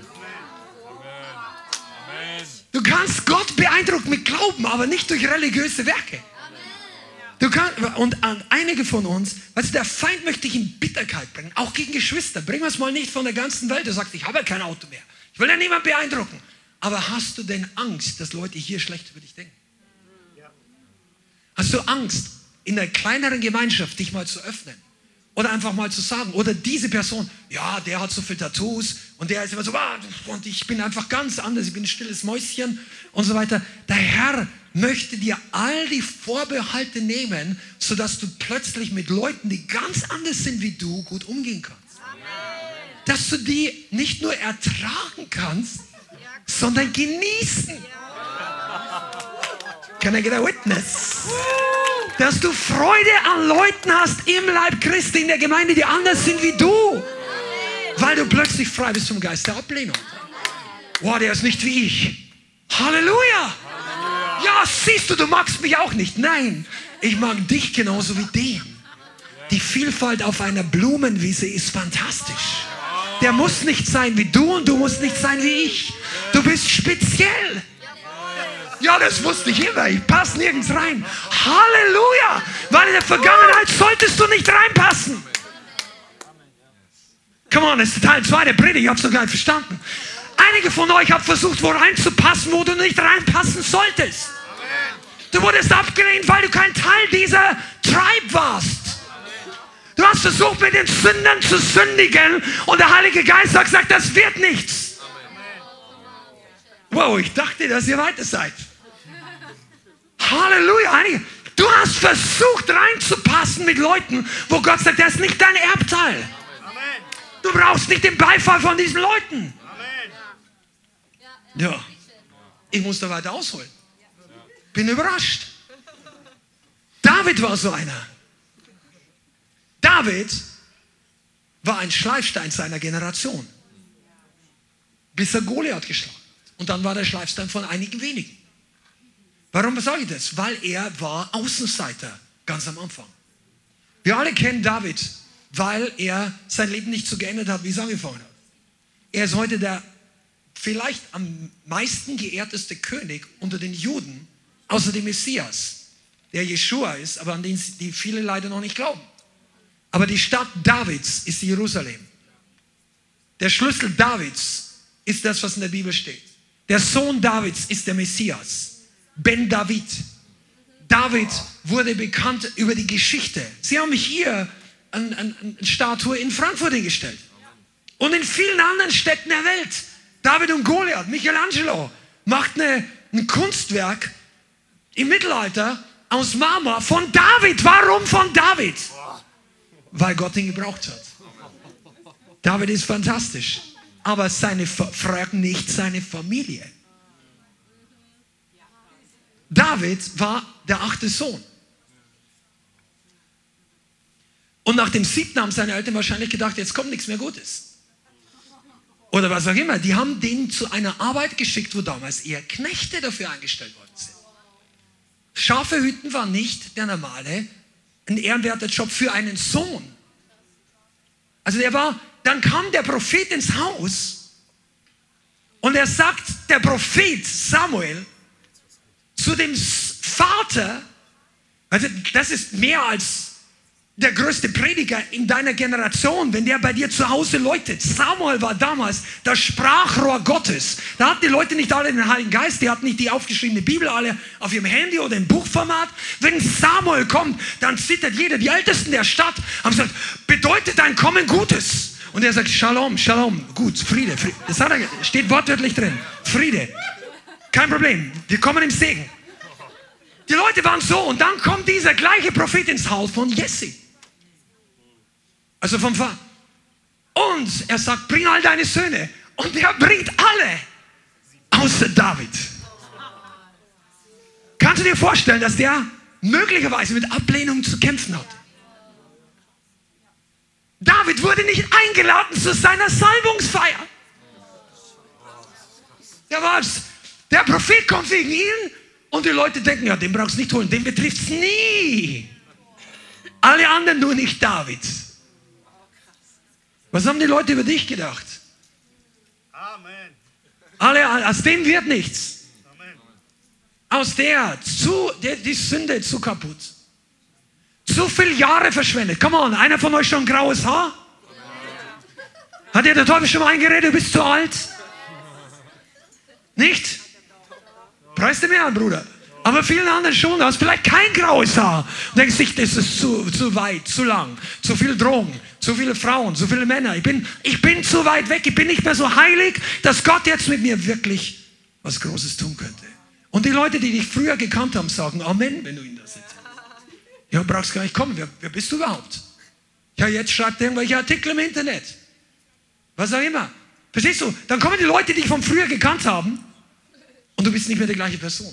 Du kannst Gott beeindrucken mit Glauben, aber nicht durch religiöse Werke. Du kannst, und einige von uns, weißt du, der Feind möchte dich in Bitterkeit bringen, auch gegen Geschwister. Bring es mal nicht von der ganzen Welt. Du sagst, ich habe ja kein Auto mehr. Ich will ja niemand beeindrucken. Aber hast du denn Angst, dass Leute hier schlecht über dich denken? Hast du Angst, in einer kleineren Gemeinschaft dich mal zu öffnen? Oder einfach mal zu sagen, oder diese Person, ja, der hat so viele Tattoos und der ist immer so, ah, und ich bin einfach ganz anders, ich bin ein stilles Mäuschen und so weiter. Der Herr möchte dir all die Vorbehalte nehmen, sodass du plötzlich mit Leuten, die ganz anders sind wie du, gut umgehen kannst. Dass du die nicht nur ertragen kannst, sondern genießen. Can I get a witness? Dass du Freude an Leuten hast im Leib Christi, in der Gemeinde, die anders sind wie du. Weil du plötzlich frei bist vom Geist der Ablehnung. Wow, der ist nicht wie ich. Halleluja. Ja, siehst du, du magst mich auch nicht. Nein, ich mag dich genauso wie den. Die Vielfalt auf einer Blumenwiese ist fantastisch. Der muss nicht sein wie du und du musst nicht sein wie ich. Du bist speziell. Ja, das wusste ich immer. Ich passe nirgends rein. Halleluja! Weil in der Vergangenheit solltest du nicht reinpassen. Come on, das ist Teil 2 der Predigt. Ich habe es noch gar nicht verstanden. Einige von euch haben versucht, wo reinzupassen, wo du nicht reinpassen solltest. Du wurdest abgelehnt, weil du kein Teil dieser Tribe warst. Du hast versucht, mit den Sündern zu sündigen und der Heilige Geist hat gesagt, das wird nichts. Wow, ich dachte, dass ihr weiter seid. Halleluja. Einige, du hast versucht reinzupassen mit Leuten, wo Gott sagt, das ist nicht dein Erbteil. Du brauchst nicht den Beifall von diesen Leuten. Ja, ich muss da weiter ausholen. Bin überrascht. David war so einer. David war ein Schleifstein seiner Generation. Bis er Goliath geschlagen hat. Und dann war der Schleifstein von einigen wenigen. Warum sage ich das? Weil er war Außenseiter ganz am Anfang. Wir alle kennen David, weil er sein Leben nicht so geändert hat, wie es angefangen hat. Er ist heute der vielleicht am meisten geehrteste König unter den Juden, außer dem Messias, der Jeshua ist, aber an den die viele leider noch nicht glauben. Aber die Stadt Davids ist Jerusalem. Der Schlüssel Davids ist das, was in der Bibel steht. Der Sohn Davids ist der Messias. Ben David. David wurde bekannt über die Geschichte. Sie haben hier eine, eine, Statue in Frankfurt hingestellt. Und in vielen anderen Städten der Welt. David und Goliath, Michelangelo macht eine, ein Kunstwerk im Mittelalter aus Marmor von David. Warum von David? Weil Gott ihn gebraucht hat. David ist fantastisch. Aber seine, fragt nicht seine Familie. David war der achte Sohn. Und nach dem siebten haben seine Eltern wahrscheinlich gedacht, jetzt kommt nichts mehr Gutes. Oder was auch immer. Die haben den zu einer Arbeit geschickt, wo damals eher Knechte dafür eingestellt worden sind. Schafe hüten war nicht der normale, ein ehrenwerter Job für einen Sohn. Also der war, dann kam der Prophet ins Haus und er sagt, der Prophet Samuel zu dem Vater, also das ist mehr als der größte Prediger in deiner Generation, wenn der bei dir zu Hause läutet. Samuel war damals das Sprachrohr Gottes. Da hatten die Leute nicht alle den Heiligen Geist, die hatten nicht die aufgeschriebene Bibel alle auf ihrem Handy oder im Buchformat. Wenn Samuel kommt, dann zittert jeder. Die Ältesten der Stadt haben gesagt, bedeutet dein Kommen Gutes. Und er sagt, Shalom, Shalom, gut, Friede. Friede. Das er, steht wortwörtlich drin. Friede. Kein Problem, wir kommen im Segen. Die Leute waren so und dann kommt dieser gleiche Prophet ins Haus von Jesse. Also vom Vater. Und er sagt, bring all deine Söhne. Und er bringt alle, außer David. Kannst du dir vorstellen, dass der möglicherweise mit Ablehnung zu kämpfen hat? David wurde nicht eingeladen zu seiner Salbungsfeier. Der war's. Der Prophet kommt wegen ihn und die Leute denken, ja, den brauchst du nicht holen, den betrifft es nie. Alle anderen nur nicht David. Was haben die Leute über dich gedacht? Amen. Alle, aus dem wird nichts. Amen. Aus der, zu, der, die Sünde zu kaputt. Zu viele Jahre verschwendet. Come on, einer von euch schon graues Haar? Hat dir der Teufel schon mal eingeredet, du bist zu alt? Nicht? Preis dir mehr an, Bruder. Aber vielen anderen schon. Du hast vielleicht kein graues Haar. Du denkst dich, das ist zu, zu weit, zu lang, zu viel Drogen, zu viele Frauen, zu viele Männer. Ich bin, ich bin zu weit weg. Ich bin nicht mehr so heilig, dass Gott jetzt mit mir wirklich was Großes tun könnte. Und die Leute, die dich früher gekannt haben, sagen Amen, wenn du ihn da sitzt. Ja, brauchst gar nicht kommen. Wer, wer bist du überhaupt? Ja, jetzt schreibt irgendwelche Artikel im Internet. Was auch immer. Verstehst du? Dann kommen die Leute, die dich von früher gekannt haben und du bist nicht mehr die gleiche Person.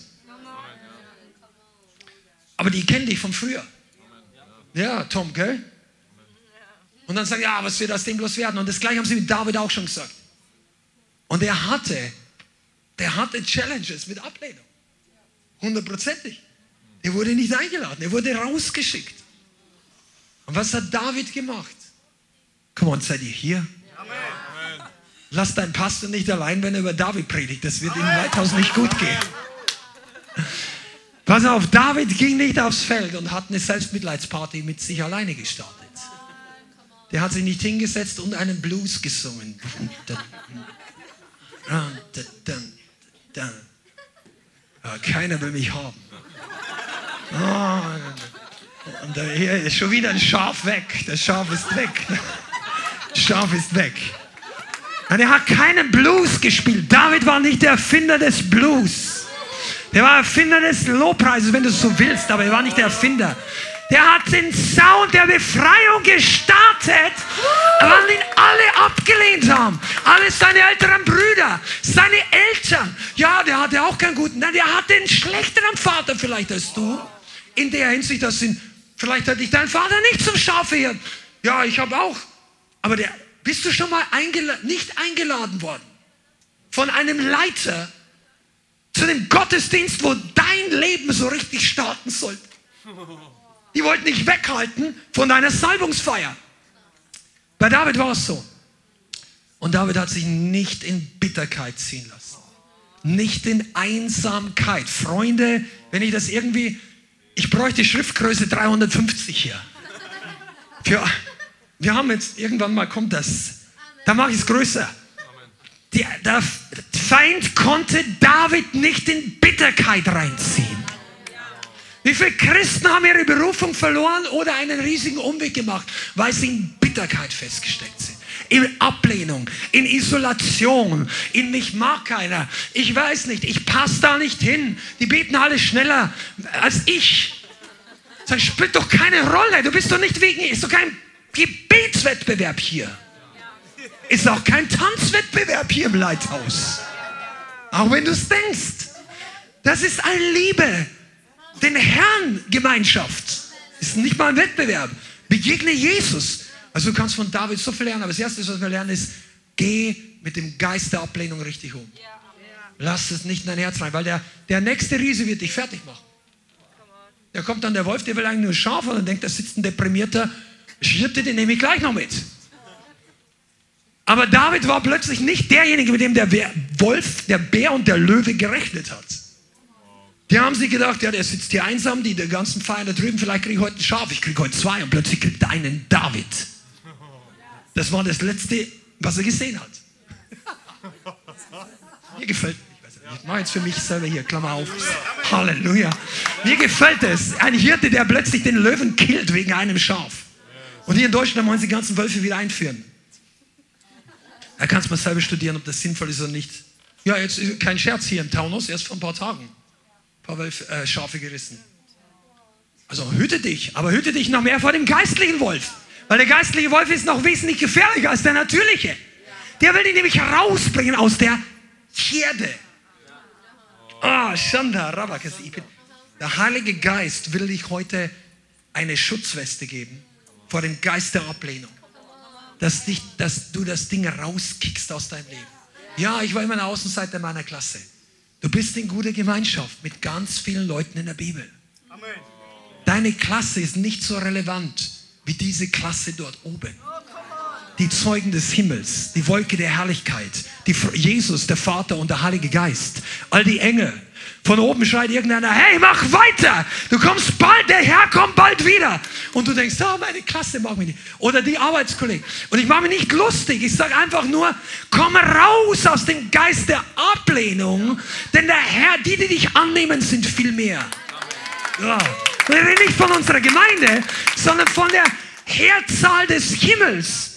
Aber die kennen dich von früher. Ja, Tom, gell? Und dann sagen, ja, was wird aus dem bloß werden? Und das gleiche haben sie mit David auch schon gesagt. Und er hatte, der hatte Challenges mit Ablehnung. Hundertprozentig. Er wurde nicht eingeladen, er wurde rausgeschickt. Und was hat David gemacht? Komm on, seid ihr hier? Lass deinen Pastor nicht allein, wenn er über David predigt. Das wird im Leithaus nicht gut gehen. Pass auf, David ging nicht aufs Feld und hat eine Selbstmitleidsparty mit sich alleine gestartet. Der hat sich nicht hingesetzt und einen Blues gesungen. Keiner will mich haben. Und hier ist schon wieder ein Schaf weg. Das Schaf ist weg. Das Schaf ist weg. Und er hat keinen Blues gespielt. David war nicht der Erfinder des Blues. Der war Erfinder des Lobpreises, wenn du es so willst, aber er war nicht der Erfinder. Der hat den Sound der Befreiung gestartet, weil ihn alle abgelehnt haben. Alle seine älteren Brüder, seine Eltern. Ja, der hatte auch keinen guten. Nein, der hatte einen schlechteren Vater vielleicht als du. In der Hinsicht, dass ihn, vielleicht hat dich dein Vater nicht zum Schafehirn. Ja, ich habe auch. Aber der, bist du schon mal eingela nicht eingeladen worden von einem Leiter zu dem Gottesdienst, wo dein Leben so richtig starten sollte? Die wollten dich weghalten von deiner Salbungsfeier. Bei David war es so. Und David hat sich nicht in Bitterkeit ziehen lassen. Nicht in Einsamkeit. Freunde, wenn ich das irgendwie, ich bräuchte Schriftgröße 350 hier. Für, wir haben jetzt, irgendwann mal kommt das. Da mache ich es größer. Der, der Feind konnte David nicht in Bitterkeit reinziehen. Wie viele Christen haben ihre Berufung verloren oder einen riesigen Umweg gemacht, weil sie in Bitterkeit festgesteckt sind? In Ablehnung, in Isolation, in mich mag keiner. Ich weiß nicht, ich passe da nicht hin. Die beten alle schneller als ich. Sag, spielt doch keine Rolle. Du bist doch nicht wegen, ist doch kein Gebetswettbewerb hier. Ist auch kein Tanzwettbewerb hier im Leithaus. Auch wenn du es denkst. Das ist eine Liebe. Den Herrn Gemeinschaft. Ist nicht mal ein Wettbewerb. Begegne Jesus. Also du kannst von David so viel lernen, aber das Erste, was wir lernen, ist, geh mit dem Geist der Ablehnung richtig um. Lass es nicht in dein Herz rein, weil der, der nächste Riese wird dich fertig machen. Da kommt dann der Wolf, der will eigentlich nur Schaf und dann denkt, da sitzt ein deprimierter Hirte, den nehme ich gleich noch mit. Aber David war plötzlich nicht derjenige, mit dem der Wolf, der Bär und der Löwe gerechnet hat. Die haben sich gedacht, ja, der sitzt hier einsam, die der ganzen Feier da drüben, vielleicht kriege ich heute ein Schaf, ich kriege heute zwei und plötzlich kriegt er einen David. Das war das Letzte, was er gesehen hat. Mir gefällt ich mache jetzt für mich selber hier, Klammer auf. Halleluja. Mir gefällt es. Ein Hirte, der plötzlich den Löwen killt wegen einem Schaf. Und hier in Deutschland wollen sie die ganzen Wölfe wieder einführen. Da kannst du mal selber studieren, ob das sinnvoll ist oder nicht. Ja, jetzt kein Scherz hier im Taunus, erst vor ein paar Tagen. Ein paar Wölfe, äh, Schafe gerissen. Also hüte dich, aber hüte dich noch mehr vor dem geistlichen Wolf. Weil der geistliche Wolf ist noch wesentlich gefährlicher als der natürliche. Der will dich nämlich herausbringen aus der Herde. Ah, Shanda, Rabakas. Der Heilige Geist will dich heute eine Schutzweste geben vor dem Geist der Ablehnung dass, dich, dass du das Ding rauskickst aus deinem Leben. Ja, ich war immer eine Außenseiter meiner Klasse. Du bist in guter Gemeinschaft mit ganz vielen Leuten in der Bibel. Amen. Deine Klasse ist nicht so relevant wie diese Klasse dort oben. Die Zeugen des Himmels, die Wolke der Herrlichkeit, die Jesus, der Vater und der Heilige Geist, all die Engel, von oben schreit irgendeiner, hey, mach weiter. Du kommst bald, der Herr kommt bald wieder. Und du denkst, oh, meine Klasse mag mich nicht. Oder die Arbeitskollegen. Und ich mache mich nicht lustig. Ich sage einfach nur, komm raus aus dem Geist der Ablehnung. Denn der Herr, die, die dich annehmen, sind viel mehr. Ja. Wir reden nicht von unserer Gemeinde, sondern von der Heerzahl des Himmels.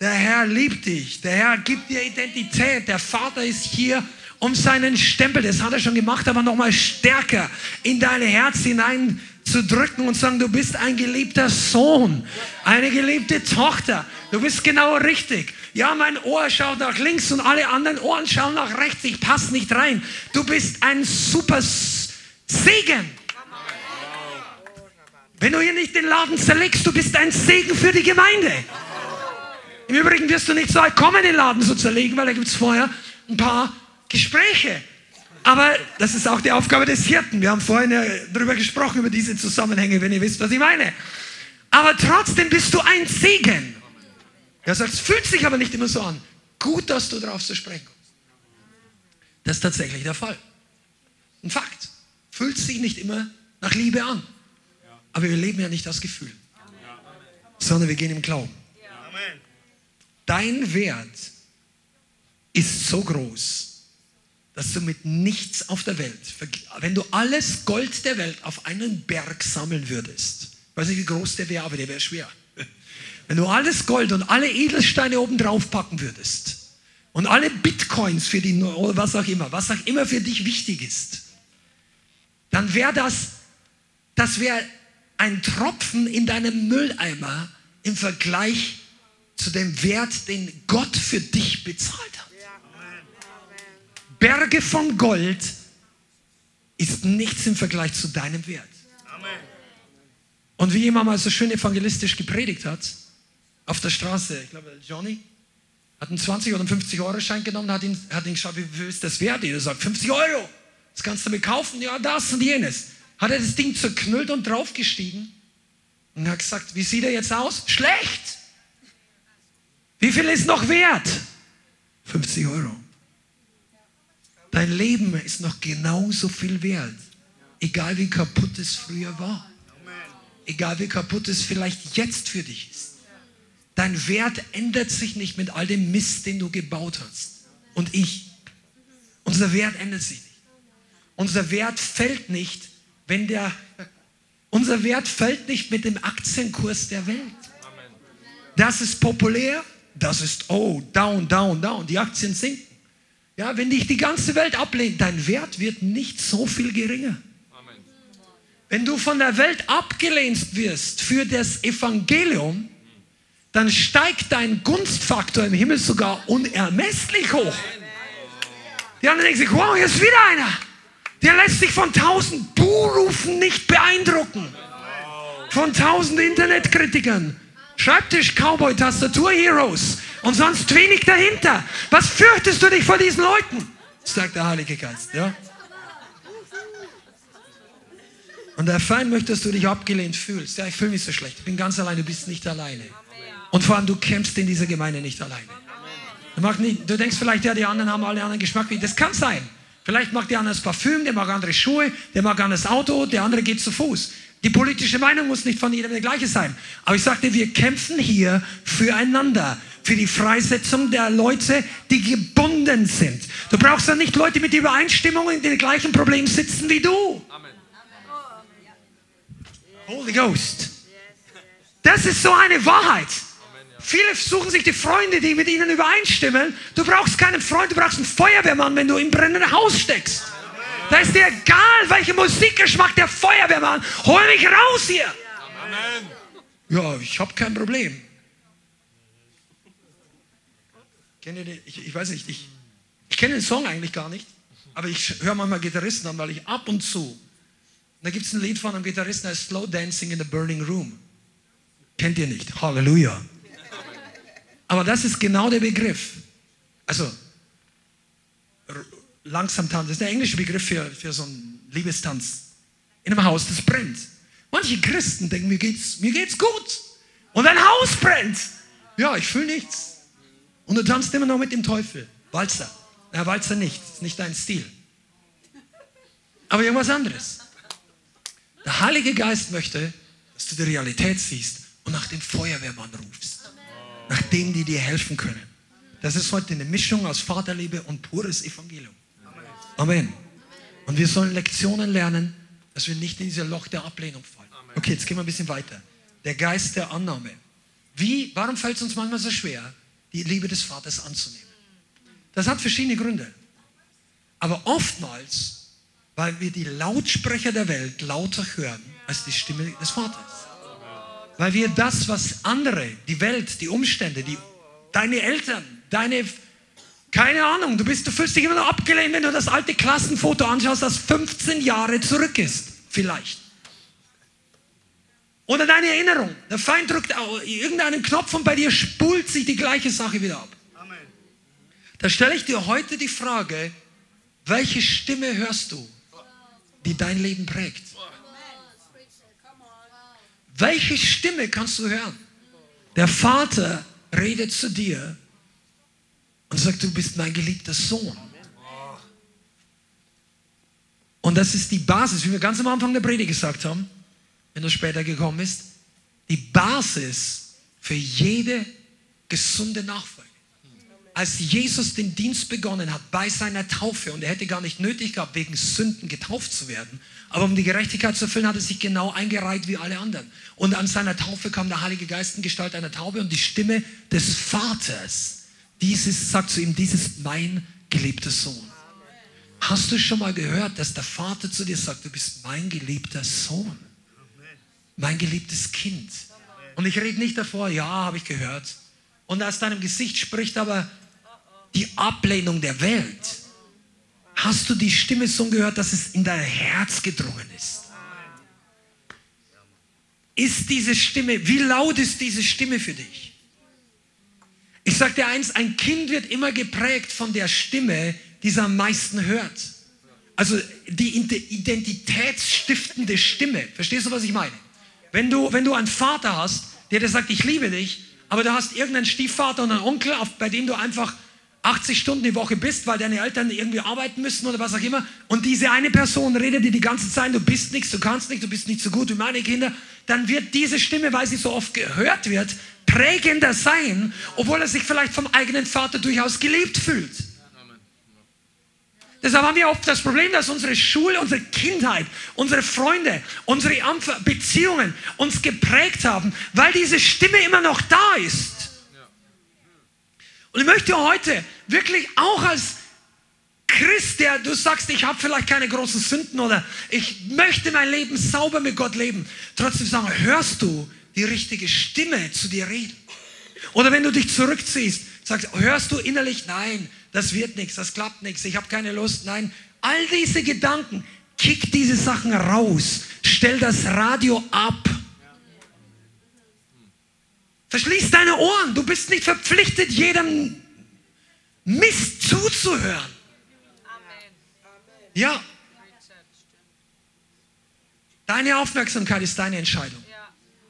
Der Herr liebt dich. Der Herr gibt dir Identität. Der Vater ist hier um seinen Stempel, das hat er schon gemacht, aber nochmal stärker in dein Herz hinein zu drücken und sagen, du bist ein geliebter Sohn, eine geliebte Tochter. Du bist genau richtig. Ja, mein Ohr schaut nach links und alle anderen Ohren schauen nach rechts. Ich passe nicht rein. Du bist ein super Segen. Wenn du hier nicht den Laden zerlegst, du bist ein Segen für die Gemeinde. Im Übrigen wirst du nicht so weit kommen, den Laden zu zerlegen, weil da gibt es vorher ein paar Gespräche. Aber das ist auch die Aufgabe des Hirten. Wir haben vorhin ja darüber gesprochen, über diese Zusammenhänge, wenn ihr wisst, was ich meine. Aber trotzdem bist du ein Segen. Er sagt, es fühlt sich aber nicht immer so an. Gut, dass du darauf zu sprechen kommst. Das ist tatsächlich der Fall. Ein Fakt. Fühlt sich nicht immer nach Liebe an. Aber wir leben ja nicht das Gefühl, sondern wir gehen im Glauben. Dein Wert ist so groß, dass du mit nichts auf der Welt, wenn du alles Gold der Welt auf einen Berg sammeln würdest, ich weiß nicht, wie groß der wäre, aber der wäre schwer. Wenn du alles Gold und alle Edelsteine oben drauf packen würdest und alle Bitcoins für die, was auch immer, was auch immer für dich wichtig ist, dann wäre das, das wäre ein Tropfen in deinem Mülleimer im Vergleich zu dem Wert, den Gott für dich bezahlt hat. Berge von Gold ist nichts im Vergleich zu deinem Wert. Und wie jemand mal so schön evangelistisch gepredigt hat, auf der Straße, ich glaube, Johnny, hat einen 20 oder 50 Euro Schein genommen, hat ihn, hat ihn geschaut, wie viel ist das wert? Er sagt, 50 Euro. Das kannst du mir kaufen? Ja, das und jenes. Hat er das Ding zerknüllt und draufgestiegen und hat gesagt, wie sieht er jetzt aus? Schlecht. Wie viel ist noch wert? 50 Euro. Dein Leben ist noch genauso viel wert. Egal wie kaputt es früher war. Egal wie kaputt es vielleicht jetzt für dich ist. Dein Wert ändert sich nicht mit all dem Mist, den du gebaut hast. Und ich. Unser Wert ändert sich nicht. Unser Wert fällt nicht, wenn der, unser Wert fällt nicht mit dem Aktienkurs der Welt. Das ist populär, das ist, oh, down, down, down, die Aktien sinken. Ja, wenn dich die ganze Welt ablehnt, dein Wert wird nicht so viel geringer. Wenn du von der Welt abgelehnt wirst für das Evangelium, dann steigt dein Gunstfaktor im Himmel sogar unermesslich hoch. Die anderen denken sich, wow, hier ist wieder einer. Der lässt sich von tausend Buhrufen nicht beeindrucken. Von tausend Internetkritikern. Schreibtisch, Cowboy, Tastatur, Heroes. Und sonst wenig dahinter. Was fürchtest du dich vor diesen Leuten? Sagt der Heilige Geist. Ja? Und der Feind möchte, dass du dich abgelehnt fühlst. Ja, ich fühle mich so schlecht. Ich bin ganz allein, du bist nicht alleine. Und vor allem, du kämpfst in dieser Gemeinde nicht alleine. Du, nicht, du denkst vielleicht, ja, die anderen haben alle anderen Geschmack. Das kann sein. Vielleicht mag der andere das Parfüm, der mag andere Schuhe, der mag anderes Auto, der andere geht zu Fuß. Die politische Meinung muss nicht von jedem der gleiche sein. Aber ich sagte, wir kämpfen hier füreinander, für die Freisetzung der Leute, die gebunden sind. Du brauchst ja nicht Leute mit Übereinstimmung in den gleichen Problemen sitzen wie du. Amen. Holy Ghost. Das ist so eine Wahrheit. Viele suchen sich die Freunde, die mit ihnen übereinstimmen. Du brauchst keinen Freund, du brauchst einen Feuerwehrmann, wenn du im brennenden Haus steckst. Da ist dir egal, welcher Musikgeschmack der Feuerwehrmann. Hol mich raus hier. Amen. Ja, ich habe kein Problem. Kennt ihr den? Ich, ich weiß nicht, ich, ich kenne den Song eigentlich gar nicht, aber ich höre manchmal Gitarristen an, weil ich ab und zu. Da gibt es ein Lied von einem Gitarristen, der heißt Slow Dancing in the Burning Room. Kennt ihr nicht? Halleluja. Aber das ist genau der Begriff. Also, langsam tanzen, das ist der englische Begriff für, für so einen Liebestanz. In einem Haus, das brennt. Manche Christen denken, mir geht's, mir geht's gut. Und ein Haus brennt. Ja, ich fühle nichts. Und du tanzt immer noch mit dem Teufel. Walzer. Na, Walzer nicht. Das ist nicht dein Stil. Aber irgendwas anderes. Der Heilige Geist möchte, dass du die Realität siehst und nach dem Feuerwehrmann rufst. Nach denen, die dir helfen können. Das ist heute eine Mischung aus Vaterliebe und pures Evangelium. Amen. Und wir sollen Lektionen lernen, dass wir nicht in diese Loch der Ablehnung fallen. Okay, jetzt gehen wir ein bisschen weiter. Der Geist der Annahme. Wie, warum fällt es uns manchmal so schwer, die Liebe des Vaters anzunehmen. Das hat verschiedene Gründe. Aber oftmals, weil wir die Lautsprecher der Welt lauter hören als die Stimme des Vaters. Weil wir das, was andere, die Welt, die Umstände, die, deine Eltern, deine, keine Ahnung, du, bist, du fühlst dich immer noch abgelehnt, wenn du das alte Klassenfoto anschaust, das 15 Jahre zurück ist. Vielleicht. Oder deine Erinnerung. Der Feind drückt irgendeinen Knopf und bei dir spult sich die gleiche Sache wieder ab. Amen. Da stelle ich dir heute die Frage, welche Stimme hörst du, die dein Leben prägt? Welche Stimme kannst du hören? Der Vater redet zu dir und sagt, du bist mein geliebter Sohn. Und das ist die Basis, wie wir ganz am Anfang der Predigt gesagt haben wenn du später gekommen bist, die Basis für jede gesunde Nachfolge. Als Jesus den Dienst begonnen hat bei seiner Taufe und er hätte gar nicht nötig gehabt, wegen Sünden getauft zu werden, aber um die Gerechtigkeit zu erfüllen, hat er sich genau eingereiht wie alle anderen. Und an seiner Taufe kam der Heilige Geist in Gestalt einer Taube und die Stimme des Vaters, dieses sagt zu ihm, dies ist mein geliebter Sohn. Hast du schon mal gehört, dass der Vater zu dir sagt, du bist mein geliebter Sohn? mein geliebtes Kind. Und ich rede nicht davor, ja, habe ich gehört. Und aus deinem Gesicht spricht aber die Ablehnung der Welt. Hast du die Stimme so gehört, dass es in dein Herz gedrungen ist? Ist diese Stimme, wie laut ist diese Stimme für dich? Ich sage dir eins, ein Kind wird immer geprägt von der Stimme, die es am meisten hört. Also die identitätsstiftende Stimme. Verstehst du, was ich meine? Wenn du, wenn du einen Vater hast, der dir sagt, ich liebe dich, aber du hast irgendeinen Stiefvater und einen Onkel, bei dem du einfach 80 Stunden die Woche bist, weil deine Eltern irgendwie arbeiten müssen oder was auch immer, und diese eine Person redet dir die ganze Zeit, du bist nichts, du kannst nichts, du bist nicht so gut wie meine Kinder, dann wird diese Stimme, weil sie so oft gehört wird, prägender sein, obwohl er sich vielleicht vom eigenen Vater durchaus geliebt fühlt. Deshalb haben wir oft das Problem, dass unsere Schule, unsere Kindheit, unsere Freunde, unsere Beziehungen uns geprägt haben, weil diese Stimme immer noch da ist. Und ich möchte heute wirklich auch als Christ, der du sagst, ich habe vielleicht keine großen Sünden oder ich möchte mein Leben sauber mit Gott leben, trotzdem sagen, hörst du die richtige Stimme zu dir reden? Oder wenn du dich zurückziehst, sagst, hörst du innerlich, nein, das wird nichts, das klappt nichts, ich habe keine Lust, nein. All diese Gedanken, kick diese Sachen raus, stell das Radio ab. Verschließ deine Ohren, du bist nicht verpflichtet, jedem Mist zuzuhören. Ja. Deine Aufmerksamkeit ist deine Entscheidung.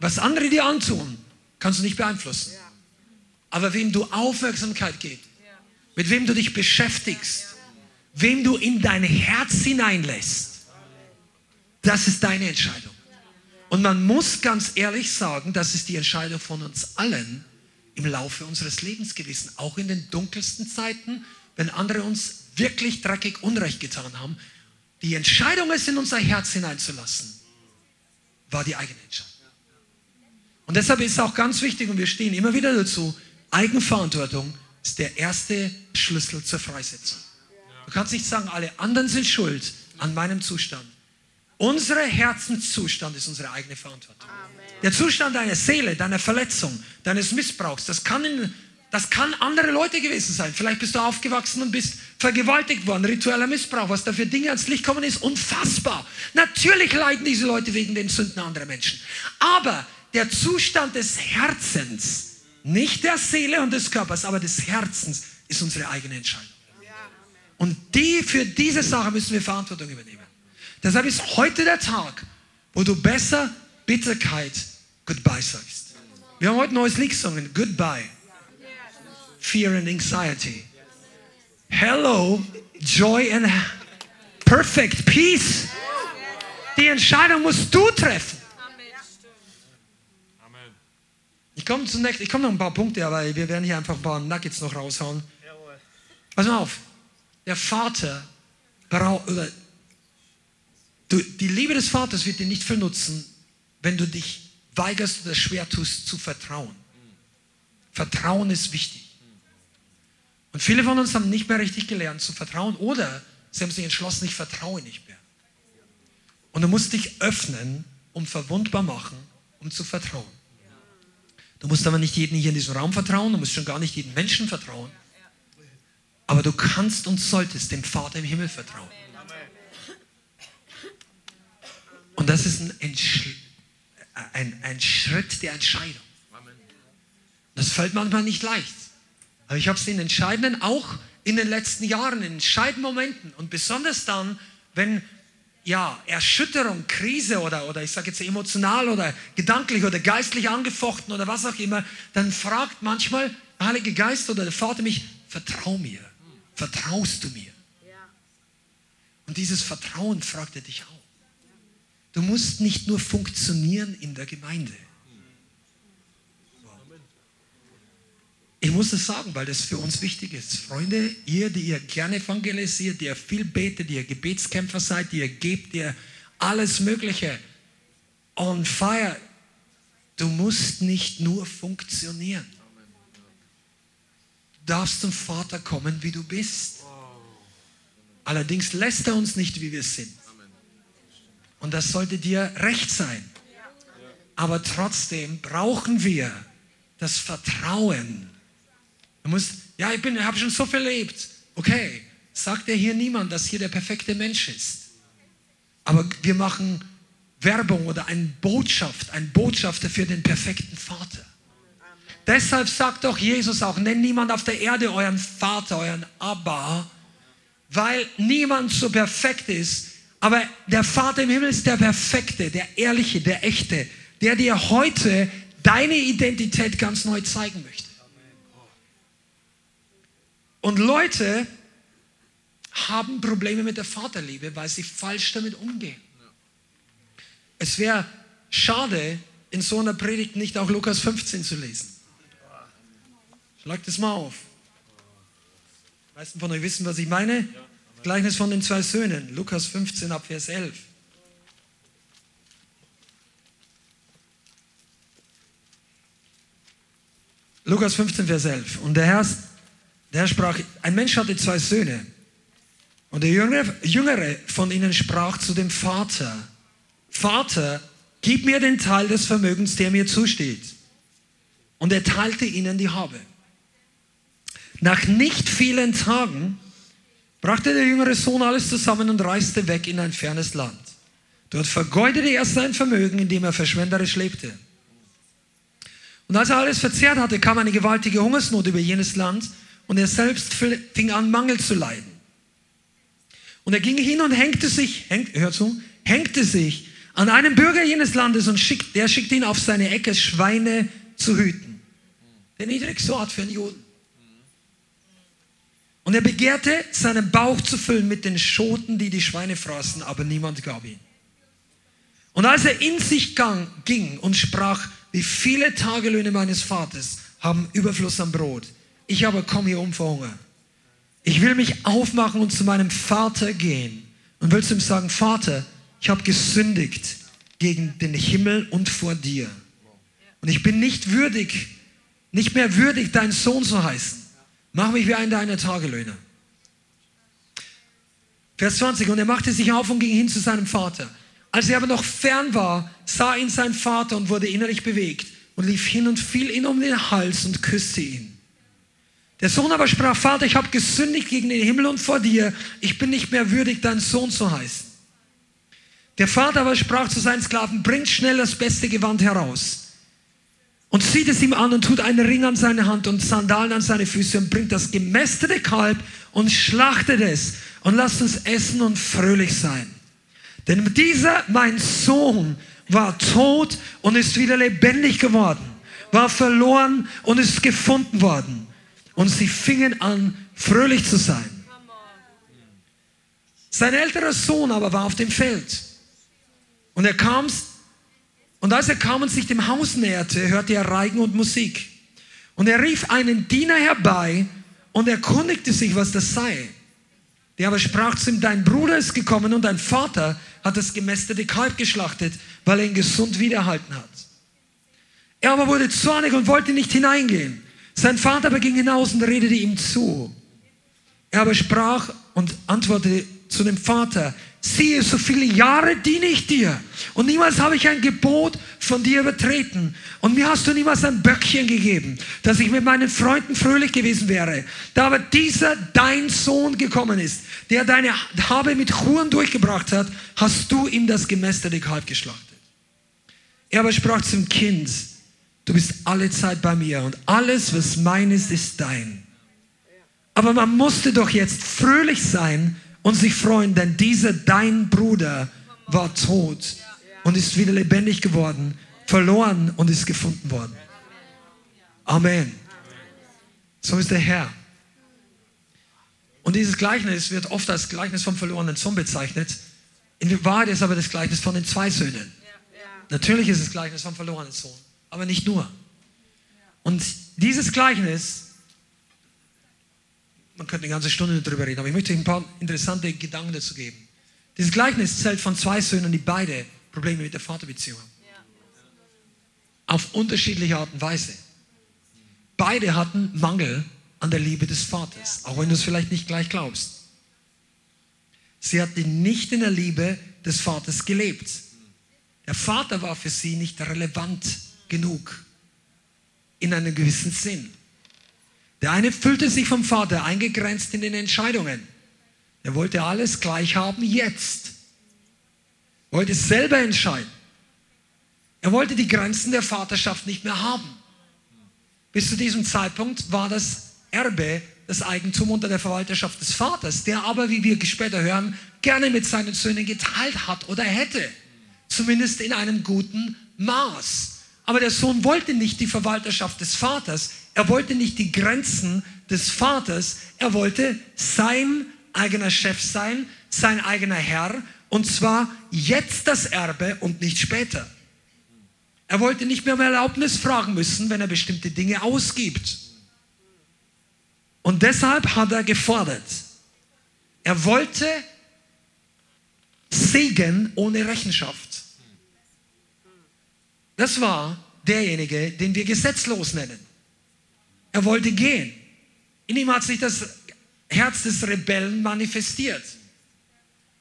Was andere dir antun, kannst du nicht beeinflussen. Aber wem du Aufmerksamkeit gibst, mit wem du dich beschäftigst, wem du in dein Herz hineinlässt, das ist deine Entscheidung. Und man muss ganz ehrlich sagen, das ist die Entscheidung von uns allen im Laufe unseres Lebens gewesen. Auch in den dunkelsten Zeiten, wenn andere uns wirklich dreckig Unrecht getan haben. Die Entscheidung, es in unser Herz hineinzulassen, war die eigene Entscheidung. Und deshalb ist es auch ganz wichtig, und wir stehen immer wieder dazu, Eigenverantwortung ist der erste Schlüssel zur Freisetzung. Du kannst nicht sagen, alle anderen sind schuld an meinem Zustand. Unser Herzenszustand ist unsere eigene Verantwortung. Der Zustand deiner Seele, deiner Verletzung, deines Missbrauchs, das kann, in, das kann andere Leute gewesen sein. Vielleicht bist du aufgewachsen und bist vergewaltigt worden, ritueller Missbrauch, was da für Dinge ans Licht kommen ist, unfassbar. Natürlich leiden diese Leute wegen den Sünden anderer Menschen. Aber der Zustand des Herzens, nicht der Seele und des Körpers, aber des Herzens ist unsere eigene Entscheidung. Und die, für diese Sache müssen wir Verantwortung übernehmen. Deshalb ist heute der Tag, wo du besser Bitterkeit Goodbye sagst. Wir haben heute ein neues Lied gesungen, Goodbye. Fear and Anxiety. Hello, Joy and Perfect Peace. Die Entscheidung musst du treffen. Ich komme zunächst, ich komme noch ein paar Punkte, aber wir werden hier einfach ein paar Nuggets noch raushauen. Pass mal auf. Der Vater braucht, oder du, die Liebe des Vaters wird dir nicht viel nutzen, wenn du dich weigerst oder schwer tust zu vertrauen. Vertrauen ist wichtig. Und viele von uns haben nicht mehr richtig gelernt zu vertrauen oder sie haben sich entschlossen, ich vertraue nicht mehr. Und du musst dich öffnen und verwundbar machen, um zu vertrauen. Du musst aber nicht jedem hier in diesem Raum vertrauen, du musst schon gar nicht jedem Menschen vertrauen. Aber du kannst und solltest dem Vater im Himmel vertrauen. Und das ist ein, ein, ein Schritt der Entscheidung. Das fällt manchmal nicht leicht. Aber ich habe es in entscheidenden, auch in den letzten Jahren, in entscheidenden Momenten und besonders dann, wenn ja, Erschütterung, Krise oder, oder ich sage jetzt emotional oder gedanklich oder geistlich angefochten oder was auch immer, dann fragt manchmal der Heilige Geist oder der Vater mich, vertrau mir, vertraust du mir? Und dieses Vertrauen fragt er dich auch. Du musst nicht nur funktionieren in der Gemeinde. Ich muss es sagen, weil das für uns wichtig ist. Freunde, ihr, die ihr gerne evangelisiert, die ihr viel betet, die ihr Gebetskämpfer seid, die ihr gebt, die ihr alles Mögliche on fire, du musst nicht nur funktionieren. Du darfst zum Vater kommen, wie du bist. Allerdings lässt er uns nicht, wie wir sind. Und das sollte dir recht sein. Aber trotzdem brauchen wir das Vertrauen Du musst, ja, ich, ich habe schon so viel erlebt. Okay, sagt dir hier niemand, dass hier der perfekte Mensch ist. Aber wir machen Werbung oder eine Botschaft, ein Botschafter für den perfekten Vater. Deshalb sagt doch Jesus auch, nennt niemand auf der Erde euren Vater, euren Abba, weil niemand so perfekt ist. Aber der Vater im Himmel ist der Perfekte, der Ehrliche, der Echte, der dir heute deine Identität ganz neu zeigen möchte. Und Leute haben Probleme mit der Vaterliebe, weil sie falsch damit umgehen. Es wäre schade, in so einer Predigt nicht auch Lukas 15 zu lesen. Schlag das mal auf. Die meisten von euch wissen, was ich meine. Gleichnis von den zwei Söhnen, Lukas 15 ab Vers 11. Lukas 15, Vers 11. Und der Herr, der sprach, ein Mensch hatte zwei Söhne. Und der Jüngere, Jüngere von ihnen sprach zu dem Vater, Vater, gib mir den Teil des Vermögens, der mir zusteht. Und er teilte ihnen die Habe. Nach nicht vielen Tagen brachte der jüngere Sohn alles zusammen und reiste weg in ein fernes Land. Dort vergeudete er sein Vermögen, indem er verschwenderisch lebte. Und als er alles verzehrt hatte, kam eine gewaltige Hungersnot über jenes Land und er selbst fing an, Mangel zu leiden. Und er ging hin und hängte sich, hängt, hör zu, hängte sich an einen Bürger jenes Landes und schickt, der schickte ihn auf seine Ecke, Schweine zu hüten. Der niedrigste Ort für einen Juden. Und er begehrte, seinen Bauch zu füllen mit den Schoten, die die Schweine fraßen, aber niemand gab ihn. Und als er in sich ging und sprach, wie viele Tagelöhne meines Vaters haben Überfluss an Brot, ich aber komme hier um vor Hunger. Ich will mich aufmachen und zu meinem Vater gehen und will zu ihm sagen, Vater, ich habe gesündigt gegen den Himmel und vor dir. Und ich bin nicht würdig, nicht mehr würdig, dein Sohn zu heißen. Mach mich wie einen deiner Tagelöhner. Vers 20. Und er machte sich auf und ging hin zu seinem Vater. Als er aber noch fern war, sah ihn sein Vater und wurde innerlich bewegt und lief hin und fiel ihn um den Hals und küsste ihn. Der Sohn aber sprach, Vater, ich habe gesündigt gegen den Himmel und vor dir, ich bin nicht mehr würdig, dein Sohn zu heißen. Der Vater aber sprach zu seinen Sklaven, bringt schnell das beste Gewand heraus und zieht es ihm an und tut einen Ring an seine Hand und Sandalen an seine Füße und bringt das gemästete Kalb und schlachtet es und lasst uns essen und fröhlich sein. Denn dieser, mein Sohn, war tot und ist wieder lebendig geworden, war verloren und ist gefunden worden. Und sie fingen an, fröhlich zu sein. Sein älterer Sohn aber war auf dem Feld. Und er kam, und als er kam und sich dem Haus näherte, hörte er Reigen und Musik. Und er rief einen Diener herbei und erkundigte sich, was das sei. Der aber sprach zu ihm, dein Bruder ist gekommen und dein Vater hat das gemästete Kalb geschlachtet, weil er ihn gesund wiederhalten hat. Er aber wurde zornig und wollte nicht hineingehen. Sein Vater aber ging hinaus und redete ihm zu. Er aber sprach und antwortete zu dem Vater, siehe, so viele Jahre diene ich dir und niemals habe ich ein Gebot von dir übertreten und mir hast du niemals ein Böckchen gegeben, dass ich mit meinen Freunden fröhlich gewesen wäre. Da aber dieser dein Sohn gekommen ist, der deine Habe mit Huren durchgebracht hat, hast du ihm das gemästerte Kalb geschlachtet. Er aber sprach zum Kind, du bist alle Zeit bei mir und alles, was mein ist, ist dein. Aber man musste doch jetzt fröhlich sein und sich freuen, denn dieser dein Bruder war tot und ist wieder lebendig geworden, verloren und ist gefunden worden. Amen. So ist der Herr. Und dieses Gleichnis wird oft als Gleichnis vom verlorenen Sohn bezeichnet. In Wahrheit ist aber das Gleichnis von den zwei Söhnen. Natürlich ist es Gleichnis vom verlorenen Sohn, aber nicht nur. Und dieses Gleichnis man könnte eine ganze Stunde darüber reden, aber ich möchte euch ein paar interessante Gedanken dazu geben. Dieses Gleichnis zählt von zwei Söhnen, die beide Probleme mit der Vaterbeziehung haben. Auf unterschiedliche Art und Weise. Beide hatten Mangel an der Liebe des Vaters, auch wenn du es vielleicht nicht gleich glaubst. Sie hatten nicht in der Liebe des Vaters gelebt. Der Vater war für sie nicht relevant genug in einem gewissen Sinn. Der eine fühlte sich vom Vater eingegrenzt in den Entscheidungen. Er wollte alles gleich haben jetzt. Er wollte selber entscheiden. Er wollte die Grenzen der Vaterschaft nicht mehr haben. Bis zu diesem Zeitpunkt war das Erbe das Eigentum unter der Verwalterschaft des Vaters, der aber, wie wir später hören, gerne mit seinen Söhnen geteilt hat oder hätte. Zumindest in einem guten Maß. Aber der Sohn wollte nicht die Verwalterschaft des Vaters. Er wollte nicht die Grenzen des Vaters, er wollte sein eigener Chef sein, sein eigener Herr und zwar jetzt das Erbe und nicht später. Er wollte nicht mehr um Erlaubnis fragen müssen, wenn er bestimmte Dinge ausgibt. Und deshalb hat er gefordert. Er wollte Segen ohne Rechenschaft. Das war derjenige, den wir gesetzlos nennen. Er wollte gehen. In ihm hat sich das Herz des Rebellen manifestiert.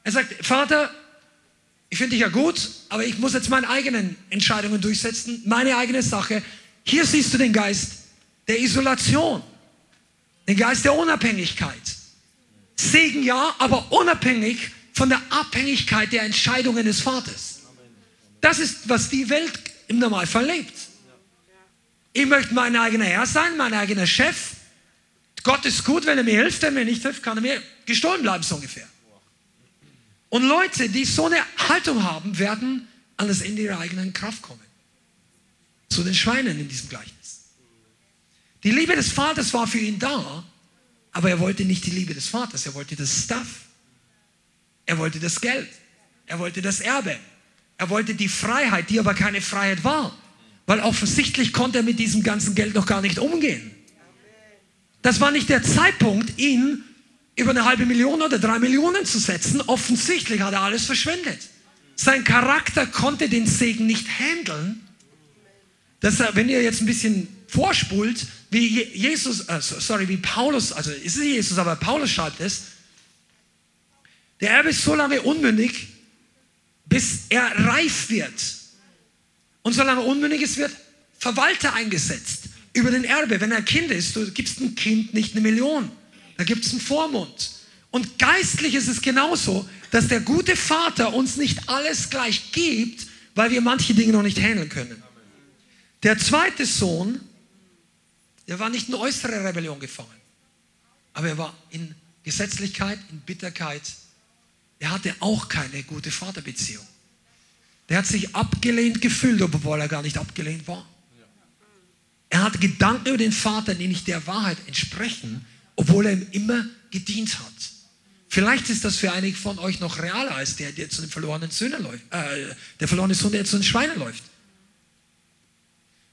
Er sagt, Vater, ich finde dich ja gut, aber ich muss jetzt meine eigenen Entscheidungen durchsetzen, meine eigene Sache. Hier siehst du den Geist der Isolation, den Geist der Unabhängigkeit. Segen ja, aber unabhängig von der Abhängigkeit der Entscheidungen des Vaters. Das ist, was die Welt im Normalfall lebt. Ich möchte mein eigener Herr sein, mein eigener Chef. Gott ist gut, wenn er mir hilft, wenn er mir nicht hilft, kann er mir gestohlen bleiben, so ungefähr. Und Leute, die so eine Haltung haben, werden an das Ende ihrer eigenen Kraft kommen. Zu den Schweinen in diesem Gleichnis. Die Liebe des Vaters war für ihn da, aber er wollte nicht die Liebe des Vaters, er wollte das Stuff. Er wollte das Geld. Er wollte das Erbe. Er wollte die Freiheit, die aber keine Freiheit war. Weil offensichtlich konnte er mit diesem ganzen Geld noch gar nicht umgehen. Das war nicht der Zeitpunkt, ihn über eine halbe Million oder drei Millionen zu setzen. Offensichtlich hat er alles verschwendet. Sein Charakter konnte den Segen nicht handeln. Das, wenn ihr jetzt ein bisschen vorspult, wie Jesus, äh, sorry, wie Paulus, also ist es Jesus, aber Paulus schreibt es, der Erbe ist so lange unmündig, bis er reif wird. Und solange unmündig ist, wird Verwalter eingesetzt über den Erbe. Wenn er ein Kind ist, du gibst ein Kind nicht eine Million. Da gibt es einen Vormund. Und geistlich ist es genauso, dass der gute Vater uns nicht alles gleich gibt, weil wir manche Dinge noch nicht handeln können. Der zweite Sohn, der war nicht in äußere Rebellion gefallen, aber er war in Gesetzlichkeit, in Bitterkeit. Er hatte auch keine gute Vaterbeziehung. Der hat sich abgelehnt gefühlt, obwohl er gar nicht abgelehnt war. Er hat Gedanken über den Vater, die nicht der Wahrheit entsprechen, obwohl er ihm immer gedient hat. Vielleicht ist das für einige von euch noch realer als der, der zu den verlorenen Söhnen läuft, äh, der verlorene Sohn, der zu den Schweinen läuft.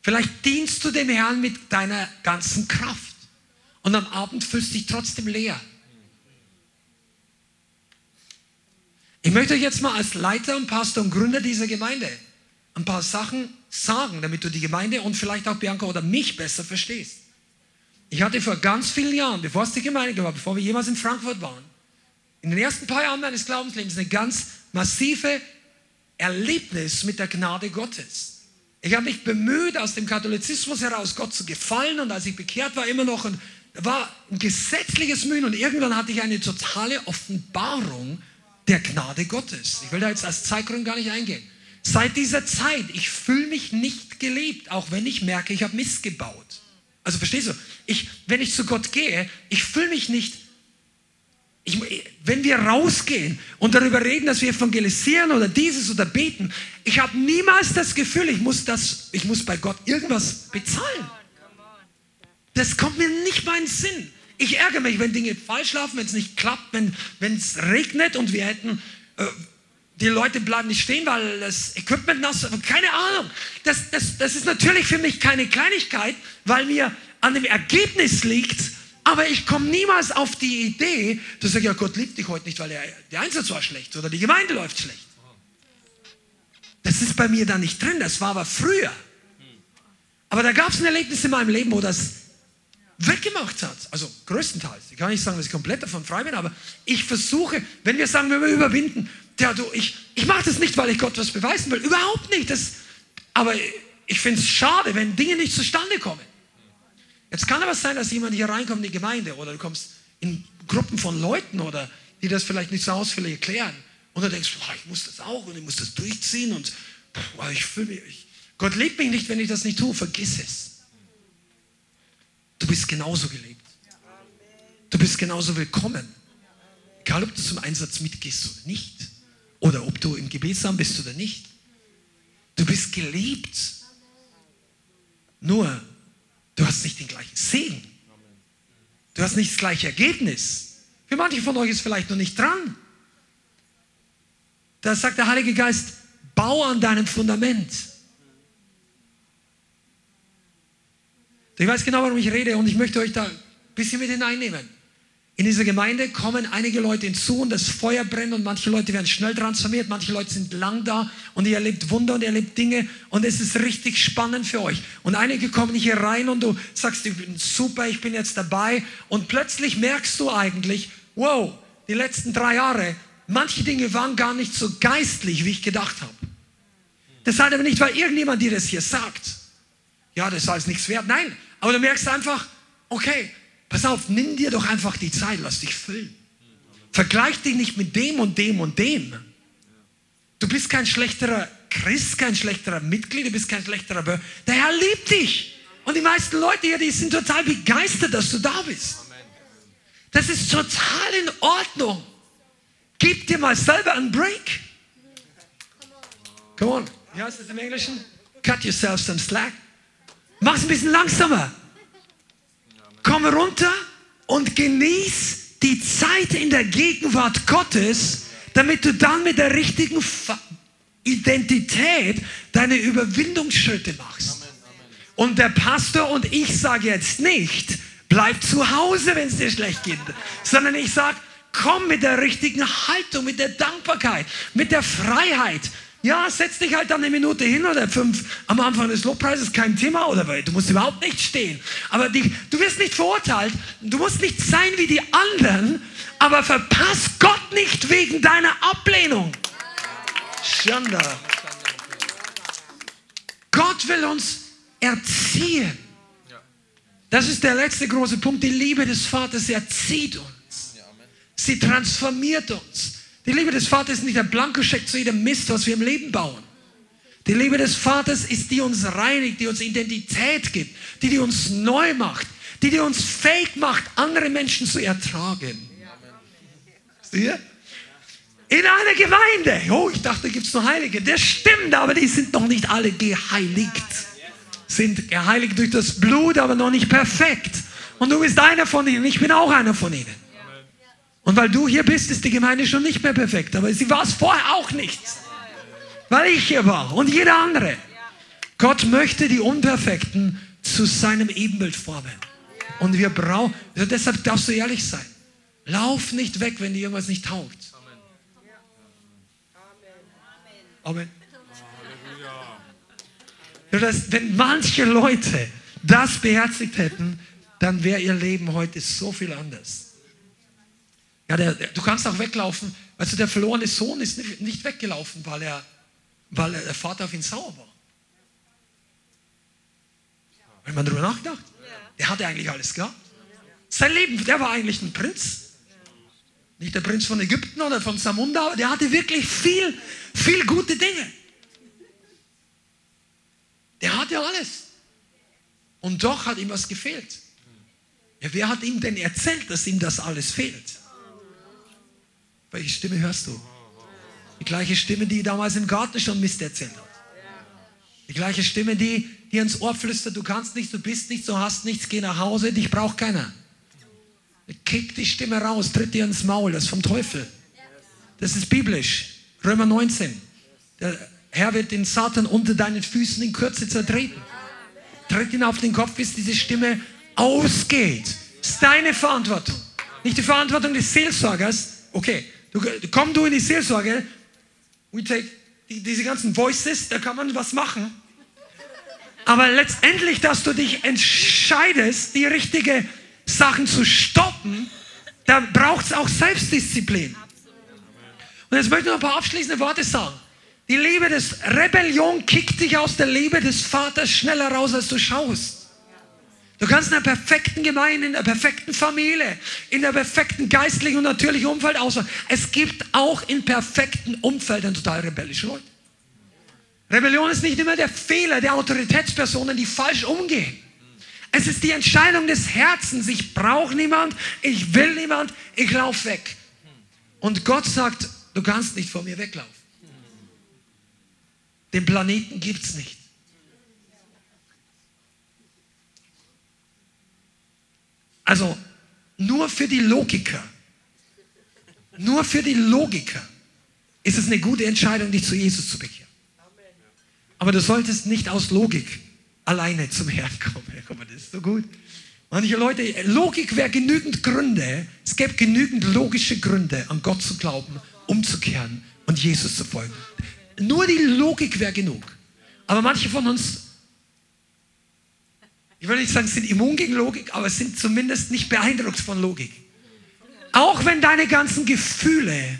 Vielleicht dienst du dem Herrn mit deiner ganzen Kraft und am Abend fühlst du dich trotzdem leer. Ich möchte euch jetzt mal als Leiter und Pastor und Gründer dieser Gemeinde ein paar Sachen sagen, damit du die Gemeinde und vielleicht auch Bianca oder mich besser verstehst. Ich hatte vor ganz vielen Jahren, bevor es die Gemeinde war, bevor wir jemals in Frankfurt waren, in den ersten paar Jahren meines Glaubenslebens eine ganz massive Erlebnis mit der Gnade Gottes. Ich habe mich bemüht, aus dem Katholizismus heraus Gott zu gefallen und als ich bekehrt war, immer noch ein, war ein gesetzliches Mühen und irgendwann hatte ich eine totale Offenbarung der Gnade Gottes. Ich will da jetzt als Zeitgrund gar nicht eingehen. Seit dieser Zeit, ich fühle mich nicht geliebt, auch wenn ich merke, ich habe Mist gebaut. Also verstehst du? Ich, wenn ich zu Gott gehe, ich fühle mich nicht. Ich, wenn wir rausgehen und darüber reden, dass wir evangelisieren oder dieses oder beten, ich habe niemals das Gefühl, ich muss, das, ich muss bei Gott irgendwas bezahlen. Das kommt mir nicht mal in den Sinn. Ich ärgere mich, wenn Dinge falsch laufen, wenn es nicht klappt, wenn es regnet und wir hätten, äh, die Leute bleiben nicht stehen, weil das Equipment nass ist. Keine Ahnung. Das, das, das ist natürlich für mich keine Kleinigkeit, weil mir an dem Ergebnis liegt, aber ich komme niemals auf die Idee, dass ich ja, Gott liebt dich heute nicht, weil der, der Einsatz war schlecht oder die Gemeinde läuft schlecht. Das ist bei mir da nicht drin, das war aber früher. Aber da gab es ein Erlebnis in meinem Leben, wo das weggemacht hat. Also größtenteils. Ich kann nicht sagen, dass ich komplett davon frei bin, aber ich versuche, wenn wir sagen, wir überwinden, ja, du, ich, ich mache das nicht, weil ich Gott was beweisen will. Überhaupt nicht. Das, aber ich finde es schade, wenn Dinge nicht zustande kommen. Jetzt kann aber sein, dass jemand hier reinkommt in die Gemeinde oder du kommst in Gruppen von Leuten oder die das vielleicht nicht so ausführlich erklären. Und du denkst, boah, ich muss das auch und ich muss das durchziehen und boah, ich fühle mich. Ich, Gott liebt mich nicht, wenn ich das nicht tue. Vergiss es. Du bist genauso gelebt. Du bist genauso willkommen. Egal, ob du zum Einsatz mitgehst oder nicht. Oder ob du im Gebetsraum bist oder nicht. Du bist geliebt. Nur, du hast nicht den gleichen Segen. Du hast nicht das gleiche Ergebnis. Für manche von euch ist vielleicht noch nicht dran. Da sagt der Heilige Geist, bau an deinem Fundament. Ich weiß genau, warum ich rede und ich möchte euch da ein bisschen mit hineinnehmen. in dieser Gemeinde kommen einige Leute hinzu und das Feuer brennt und manche Leute werden schnell transformiert, manche Leute sind lang da und ihr erlebt Wunder und ihr erlebt Dinge und es ist richtig spannend für euch. Und einige kommen hier rein und du sagst, ich bin super, ich bin jetzt dabei und plötzlich merkst du eigentlich, wow, die letzten drei Jahre, manche Dinge waren gar nicht so geistlich, wie ich gedacht habe. Das heißt aber nicht, weil irgendjemand dir das hier sagt. Ja, das heißt nichts wert. Nein, aber du merkst einfach, okay, Pass auf, nimm dir doch einfach die Zeit, lass dich füllen. Vergleich dich nicht mit dem und dem und dem. Du bist kein schlechterer Christ, kein schlechterer Mitglied, du bist kein schlechterer Bürger. Der Herr liebt dich. Und die meisten Leute hier, die sind total begeistert, dass du da bist. Das ist total in Ordnung. Gib dir mal selber einen Break. Come on. Wie heißt das im Englischen? Cut yourself some slack. Mach's ein bisschen langsamer komm runter und genieß die Zeit in der Gegenwart Gottes, damit du dann mit der richtigen Identität deine Überwindungsschritte machst. Und der Pastor und ich sage jetzt nicht, bleib zu Hause, wenn es dir schlecht geht, sondern ich sage, komm mit der richtigen Haltung, mit der Dankbarkeit, mit der Freiheit, ja, setz dich halt dann eine Minute hin oder fünf am Anfang des Lobpreises, kein Thema, oder du musst überhaupt nicht stehen. Aber die, du wirst nicht verurteilt, du musst nicht sein wie die anderen, aber verpass Gott nicht wegen deiner Ablehnung. Schande. Gott will uns erziehen. Das ist der letzte große Punkt. Die Liebe des Vaters erzieht uns. Sie transformiert uns. Die Liebe des Vaters ist nicht ein Blankoscheck zu jedem Mist, was wir im Leben bauen. Die Liebe des Vaters ist, die uns reinigt, die uns Identität gibt, die, die uns neu macht, die, die uns fähig macht, andere Menschen zu ertragen. Seht In einer Gemeinde. Oh, ich dachte, da gibt es nur Heilige. Das stimmt, aber die sind noch nicht alle geheiligt. Sind geheiligt durch das Blut, aber noch nicht perfekt. Und du bist einer von ihnen. Ich bin auch einer von ihnen. Und weil du hier bist, ist die Gemeinde schon nicht mehr perfekt. Aber sie war es vorher auch nicht. Weil ich hier war und jeder andere. Gott möchte die Unperfekten zu seinem Ebenbild formen. Und wir brauchen, also deshalb darfst du ehrlich sein. Lauf nicht weg, wenn dir irgendwas nicht taugt. Amen. Das, wenn manche Leute das beherzigt hätten, dann wäre ihr Leben heute so viel anders. Ja, der, der, du kannst auch weglaufen. Weißt du, der verlorene Sohn ist nicht, nicht weggelaufen, weil, er, weil der Vater auf ihn sauer war. Wenn man darüber nachgedacht, der hatte eigentlich alles gehabt. Sein Leben, der war eigentlich ein Prinz. Nicht der Prinz von Ägypten oder von Samunda, aber der hatte wirklich viel, viel gute Dinge. Der hatte alles. Und doch hat ihm was gefehlt. Ja, wer hat ihm denn erzählt, dass ihm das alles fehlt? Welche Stimme hörst du? Die gleiche Stimme, die damals im Garten schon Mist erzählt hat. Die gleiche Stimme, die dir ins Ohr flüstert, du kannst nichts, du bist nichts, du hast nichts, geh nach Hause, dich braucht keiner. Kick die Stimme raus, tritt dir ins Maul, das ist vom Teufel. Das ist biblisch. Römer 19. Der Herr wird den Satan unter deinen Füßen in Kürze zertreten. Tritt ihn auf den Kopf, bis diese Stimme ausgeht. Das ist deine Verantwortung. Nicht die Verantwortung des Seelsorgers. Okay, komm du in die Seelsorge, we take die, diese ganzen Voices, da kann man was machen. Aber letztendlich, dass du dich entscheidest, die richtigen Sachen zu stoppen, da braucht es auch Selbstdisziplin. Und jetzt möchte ich noch ein paar abschließende Worte sagen. Die Liebe des Rebellion kickt dich aus der Liebe des Vaters schneller raus, als du schaust. Du kannst in einer perfekten Gemeinde, in einer perfekten Familie, in einer perfekten geistlichen und natürlichen Umfeld auswählen. Es gibt auch in perfekten Umfeldern total rebellische Leute. Rebellion ist nicht immer der Fehler der Autoritätspersonen, die falsch umgehen. Es ist die Entscheidung des Herzens. Ich brauche niemand, ich will niemand, ich laufe weg. Und Gott sagt, du kannst nicht vor mir weglaufen. Den Planeten gibt es nicht. Also nur für die Logiker, nur für die Logiker ist es eine gute Entscheidung, dich zu Jesus zu bekehren. Aber du solltest nicht aus Logik alleine zum Herrn kommen. Guck mal, das ist so gut. Manche Leute, Logik wäre genügend Gründe, es gäbe genügend logische Gründe, an Gott zu glauben, umzukehren und Jesus zu folgen. Nur die Logik wäre genug. Aber manche von uns, ich will nicht sagen, sind immun gegen Logik, aber sind zumindest nicht beeindruckt von Logik. Auch wenn deine ganzen Gefühle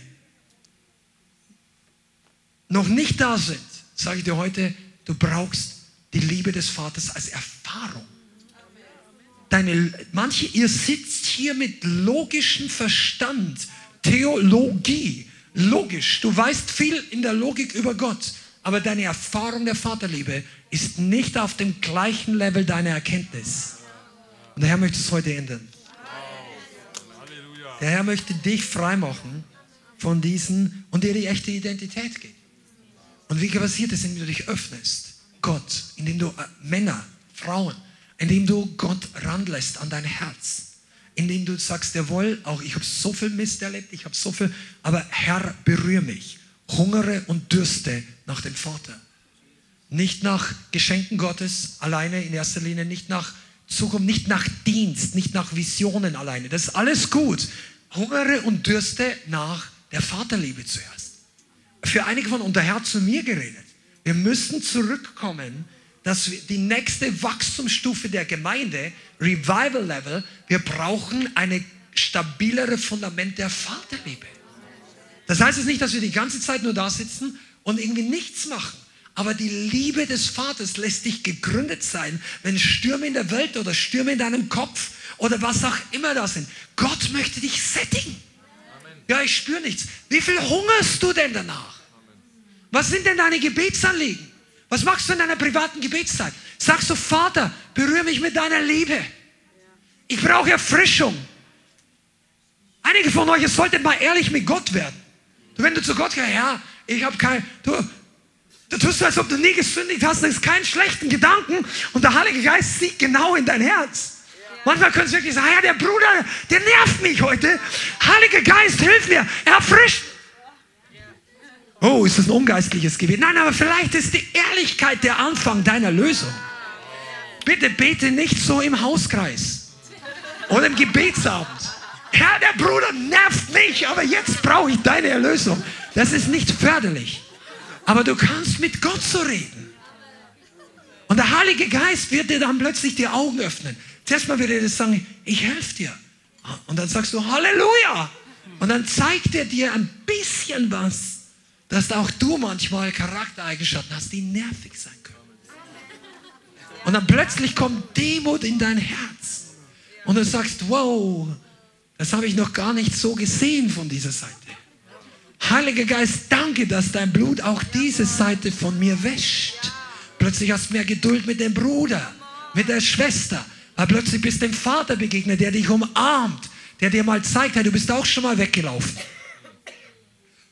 noch nicht da sind, sage ich dir heute, du brauchst die Liebe des Vaters als Erfahrung. Deine, manche, ihr sitzt hier mit logischem Verstand, Theologie, logisch. Du weißt viel in der Logik über Gott, aber deine Erfahrung der Vaterliebe ist nicht auf dem gleichen Level deiner Erkenntnis. Und der Herr möchte es heute ändern. Der Herr möchte dich freimachen von diesen und dir die echte Identität geben. Und wie passiert es, indem du dich öffnest? Gott, indem du äh, Männer, Frauen, indem du Gott ranlässt an dein Herz. Indem du sagst, jawohl, auch ich habe so viel Mist erlebt, ich habe so viel, aber Herr, berühre mich. Hungere und dürste nach dem Vater. Nicht nach Geschenken Gottes alleine in erster Linie, nicht nach Zukunft, nicht nach Dienst, nicht nach Visionen alleine. Das ist alles gut. Hungere und dürste nach der Vaterliebe zuerst. Für einige von, und der Herr zu mir geredet, wir müssen zurückkommen, dass wir die nächste Wachstumsstufe der Gemeinde, Revival Level, wir brauchen eine stabilere Fundament der Vaterliebe. Das heißt jetzt nicht, dass wir die ganze Zeit nur da sitzen und irgendwie nichts machen. Aber die Liebe des Vaters lässt dich gegründet sein, wenn Stürme in der Welt oder Stürme in deinem Kopf oder was auch immer da sind. Gott möchte dich sättigen. Ja, ich spüre nichts. Wie viel hungerst du denn danach? Was sind denn deine Gebetsanliegen? Was machst du in deiner privaten Gebetszeit? Sagst du, Vater, berühre mich mit deiner Liebe. Ich brauche Erfrischung. Einige von euch, es solltet mal ehrlich mit Gott werden. Wenn du zu Gott gehst, ja, ich habe kein, du, du tust so, als ob du nie gesündigt hast, das ist keinen schlechten Gedanken und der Heilige Geist sieht genau in dein Herz. Manchmal können sie wirklich sagen, ja, der Bruder, der nervt mich heute. Heiliger Geist, hilf mir, er erfrischt. Oh, ist das ein ungeistliches Gebet? Nein, aber vielleicht ist die Ehrlichkeit der Anfang deiner Lösung. Bitte bete nicht so im Hauskreis oder im Gebetsabend. Herr, der Bruder nervt mich, aber jetzt brauche ich deine Erlösung. Das ist nicht förderlich. Aber du kannst mit Gott so reden. Und der Heilige Geist wird dir dann plötzlich die Augen öffnen. Zuerst mal wird er das sagen, ich helfe dir. Und dann sagst du Halleluja. Und dann zeigt er dir ein bisschen was, dass auch du manchmal Charaktereigenschaften hast, die nervig sein können. Und dann plötzlich kommt Demut in dein Herz. Und du sagst, wow, das habe ich noch gar nicht so gesehen von dieser Seite. Heiliger Geist, danke, dass dein Blut auch diese Seite von mir wäscht. Plötzlich hast du mehr Geduld mit dem Bruder, mit der Schwester, weil plötzlich bist du dem Vater begegnet, der dich umarmt, der dir mal zeigt, hey, du bist auch schon mal weggelaufen.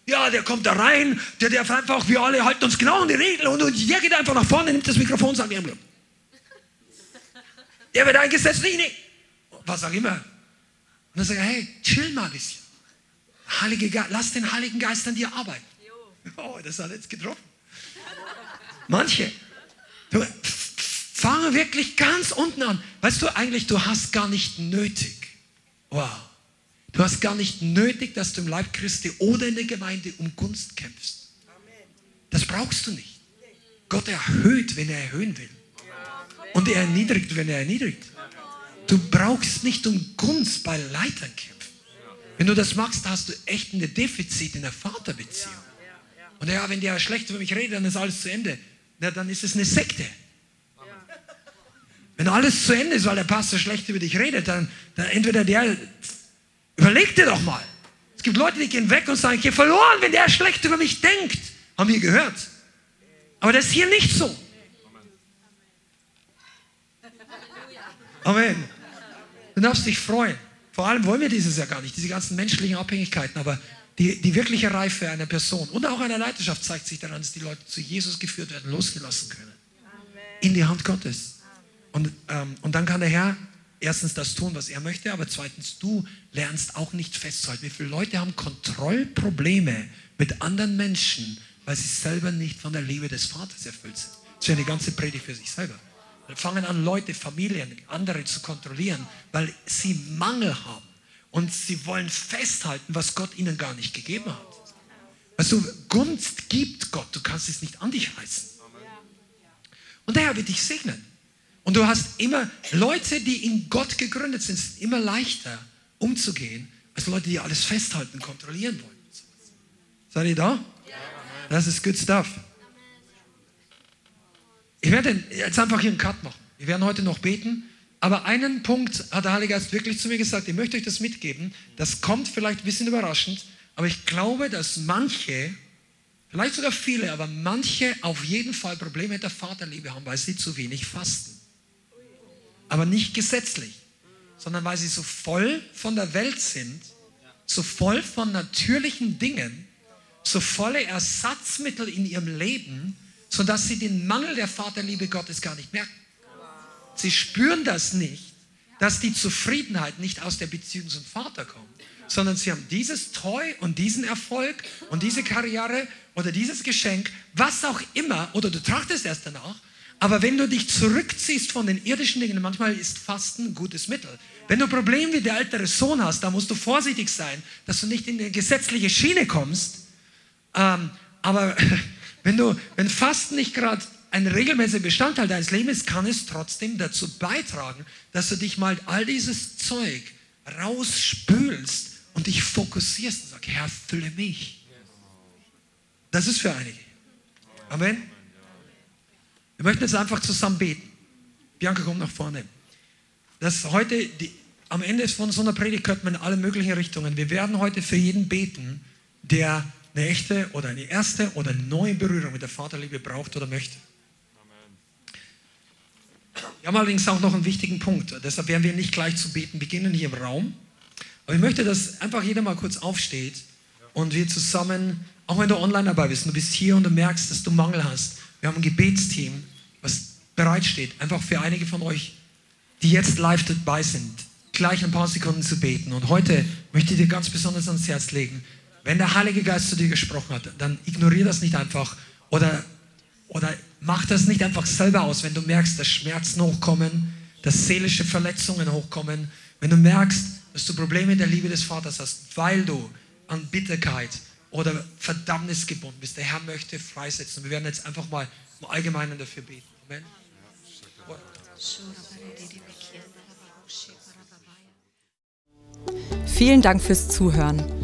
Ja, der kommt da rein, der darf einfach, wir alle halten uns genau an die Regeln und, und der geht einfach nach vorne, nimmt das Mikrofon und sagt, der wird eingesetzt, nicht, nicht. Was sag ich immer? Und dann sage ich, hey, chill mal ein bisschen. Heilige Geist, lass den Heiligen Geist an dir arbeiten. Oh, das hat jetzt getroffen. Manche. Du, fange wirklich ganz unten an. Weißt du eigentlich, du hast gar nicht nötig. Wow. Du hast gar nicht nötig, dass du im Leib Christi oder in der Gemeinde um Gunst kämpfst. Das brauchst du nicht. Gott erhöht, wenn er erhöhen will. Und er erniedrigt, wenn er erniedrigt. Du brauchst nicht um Gunst bei Leitern kämpfen. Wenn du das machst, hast du echt ein Defizit in der Vaterbeziehung. Und ja, wenn der schlecht über mich redet, dann ist alles zu Ende. Ja, dann ist es eine Sekte. Wenn alles zu Ende ist, weil der Pastor schlecht über dich redet, dann, dann entweder der, überleg dir doch mal. Es gibt Leute, die gehen weg und sagen, ich gehe verloren, wenn der schlecht über mich denkt. Haben wir gehört. Aber das ist hier nicht so. Amen. Du darfst dich freuen. Vor allem wollen wir dieses ja gar nicht, diese ganzen menschlichen Abhängigkeiten, aber die, die wirkliche Reife einer Person und auch einer Leiterschaft zeigt sich daran, dass die Leute zu Jesus geführt werden, losgelassen können. In die Hand Gottes. Und, ähm, und dann kann der Herr erstens das tun, was er möchte, aber zweitens, du lernst auch nicht festzuhalten. Wie viele Leute haben Kontrollprobleme mit anderen Menschen, weil sie selber nicht von der Liebe des Vaters erfüllt sind? Das ist ja eine ganze Predigt für sich selber. Fangen an, Leute, Familien, andere zu kontrollieren, weil sie Mangel haben und sie wollen festhalten, was Gott ihnen gar nicht gegeben hat. Also Gunst gibt Gott, du kannst es nicht an dich reißen. Und der Herr wird dich segnen. Und du hast immer Leute, die in Gott gegründet sind, sind immer leichter umzugehen, als Leute, die alles festhalten, kontrollieren wollen. Seid ihr da? Das ist good stuff. Ich werde jetzt einfach hier einen Cut machen. Wir werden heute noch beten. Aber einen Punkt hat der Heilige Geist wirklich zu mir gesagt, ich möchte euch das mitgeben. Das kommt vielleicht ein bisschen überraschend, aber ich glaube, dass manche, vielleicht sogar viele, aber manche auf jeden Fall Probleme mit der Vaterliebe haben, weil sie zu wenig fasten. Aber nicht gesetzlich, sondern weil sie so voll von der Welt sind, so voll von natürlichen Dingen, so volle Ersatzmittel in ihrem Leben, sodass sie den Mangel der Vaterliebe Gottes gar nicht merken. Sie spüren das nicht, dass die Zufriedenheit nicht aus der Beziehung zum Vater kommt, sondern sie haben dieses Toy und diesen Erfolg und diese Karriere oder dieses Geschenk, was auch immer, oder du trachtest erst danach, aber wenn du dich zurückziehst von den irdischen Dingen, manchmal ist Fasten ein gutes Mittel. Wenn du Probleme wie der ältere Sohn hast, da musst du vorsichtig sein, dass du nicht in eine gesetzliche Schiene kommst. Ähm, aber wenn, du, wenn Fasten nicht gerade ein regelmäßiger Bestandteil deines Lebens ist, kann es trotzdem dazu beitragen, dass du dich mal all dieses Zeug rausspülst und dich fokussierst und sagst, Herr, fülle mich. Das ist für einige. Amen. Wir möchten jetzt einfach zusammen beten. Bianca, komm nach vorne. Das heute, die, am Ende von so einer Predigt könnte man in alle möglichen Richtungen. Wir werden heute für jeden beten, der eine echte oder eine erste oder eine neue Berührung mit der Vaterliebe braucht oder möchte. Wir haben allerdings auch noch einen wichtigen Punkt. Deshalb werden wir nicht gleich zu beten beginnen hier im Raum. Aber ich möchte, dass einfach jeder mal kurz aufsteht und wir zusammen, auch wenn du online dabei bist, du bist hier und du merkst, dass du Mangel hast. Wir haben ein Gebetsteam, was bereitsteht, einfach für einige von euch, die jetzt live dabei sind, gleich ein paar Sekunden zu beten. Und heute möchte ich dir ganz besonders ans Herz legen, wenn der Heilige Geist zu dir gesprochen hat, dann ignoriere das nicht einfach oder, oder Mach das nicht einfach selber aus, wenn du merkst, dass Schmerzen hochkommen, dass seelische Verletzungen hochkommen, wenn du merkst, dass du Probleme in der Liebe des Vaters hast, weil du an Bitterkeit oder Verdammnis gebunden bist. Der Herr möchte freisetzen. Wir werden jetzt einfach mal im Allgemeinen dafür beten. Amen. Vielen Dank fürs Zuhören.